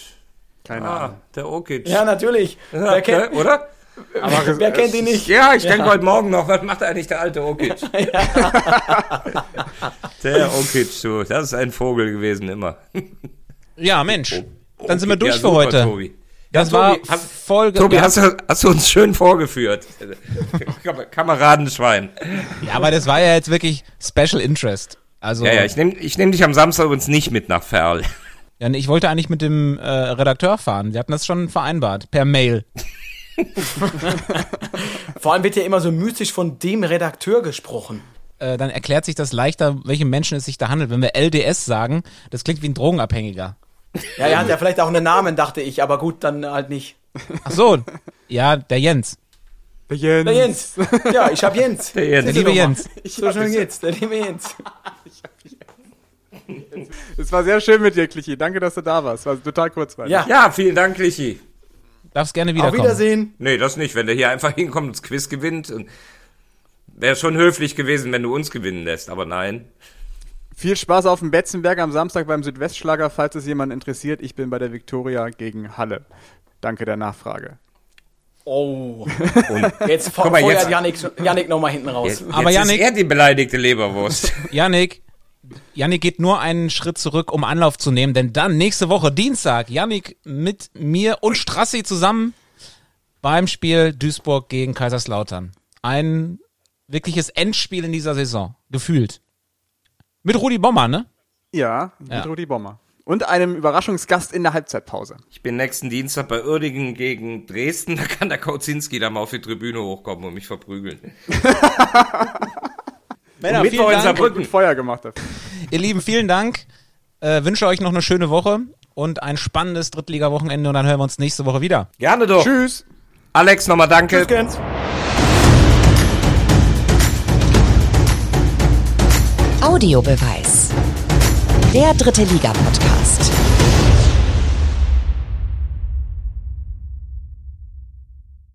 Keine Ah, Ahnung. der Okic. Ja, natürlich. Wer kennt, ne, oder? Aber wer kennt ihn nicht? Ja, ich denke heute Morgen noch, was macht eigentlich der alte Okic? der Okic, du, das ist ein Vogel gewesen immer. Ja, Mensch. Dann sind wir durch ja, für super, heute. Tobi. Das Ja, war Tobi, hast, Folge. Tobi ja, hast, du, hast du uns schön vorgeführt. Kam- Kameradenschwein. ja, aber das war ja jetzt wirklich Special Interest. Also, Ja, ja, ich nehme ich nehm dich am Samstag übrigens nicht mit nach Ferl. ja, ich wollte eigentlich mit dem äh, Redakteur fahren. Wir hatten das schon vereinbart. Per Mail. Vor allem wird ja immer so mystisch von dem Redakteur gesprochen. Äh, dann erklärt sich das leichter, welche Menschen es sich da handelt. Wenn wir LDS sagen, das klingt wie ein Drogenabhängiger. Ja, er hat ja vielleicht auch einen Namen, dachte ich, aber gut, dann halt nicht. Ach so. ja, der Jens. Der Jens. Der Jens. Ja, ich hab Jens. Der Jens. Der liebe. Jens. So schnell geht's, der liebe Jens. Es war sehr schön mit dir, Klichi. Danke, dass du da warst. War total kurzweilig. Ja, Ja, vielen Dank, Lichi. Darfst gerne auf wiederkommen. Wiedersehen. Nee, das nicht. Wenn der hier einfach hinkommt und das Quiz gewinnt. Wäre schon höflich gewesen, wenn du uns gewinnen lässt, aber nein. Viel Spaß auf dem Betzenberg am Samstag beim Südwestschlager, falls es jemand interessiert. Ich bin bei der Viktoria gegen Halle. Danke der Nachfrage. Oh. Und Jetzt feuert Yannick, Yannick nochmal hinten raus. jetzt, Aber jetzt Yannick- ist er die beleidigte Leberwurst. Yannick, Yannick geht nur einen Schritt zurück, um Anlauf zu nehmen, denn dann nächste Woche Dienstag, Yannick mit mir und Strassi zusammen beim Spiel Duisburg gegen Kaiserslautern. Ein wirkliches Endspiel in dieser Saison, gefühlt. Mit Rudi Bommer, ne? Ja, mit Ja. Rudi Bommer. Und einem Überraschungsgast in der Halbzeitpause. Ich bin nächsten Dienstag bei Uerdingen gegen Dresden. Da kann der Kauzinski da mal auf die Tribüne hochkommen und mich verprügeln. Männer, Mittwoch vielen in Dank. Saarbrücken. Gut Feuer gemacht dafür. Ihr Lieben, vielen Dank. Äh, wünsche euch noch eine schöne Woche und ein spannendes Drittliga-Wochenende und dann hören wir uns nächste Woche wieder. Gerne doch. Tschüss. Alex, nochmal danke. Tschüss, Gens. Audiobeweis. Der dritte Liga-Podcast.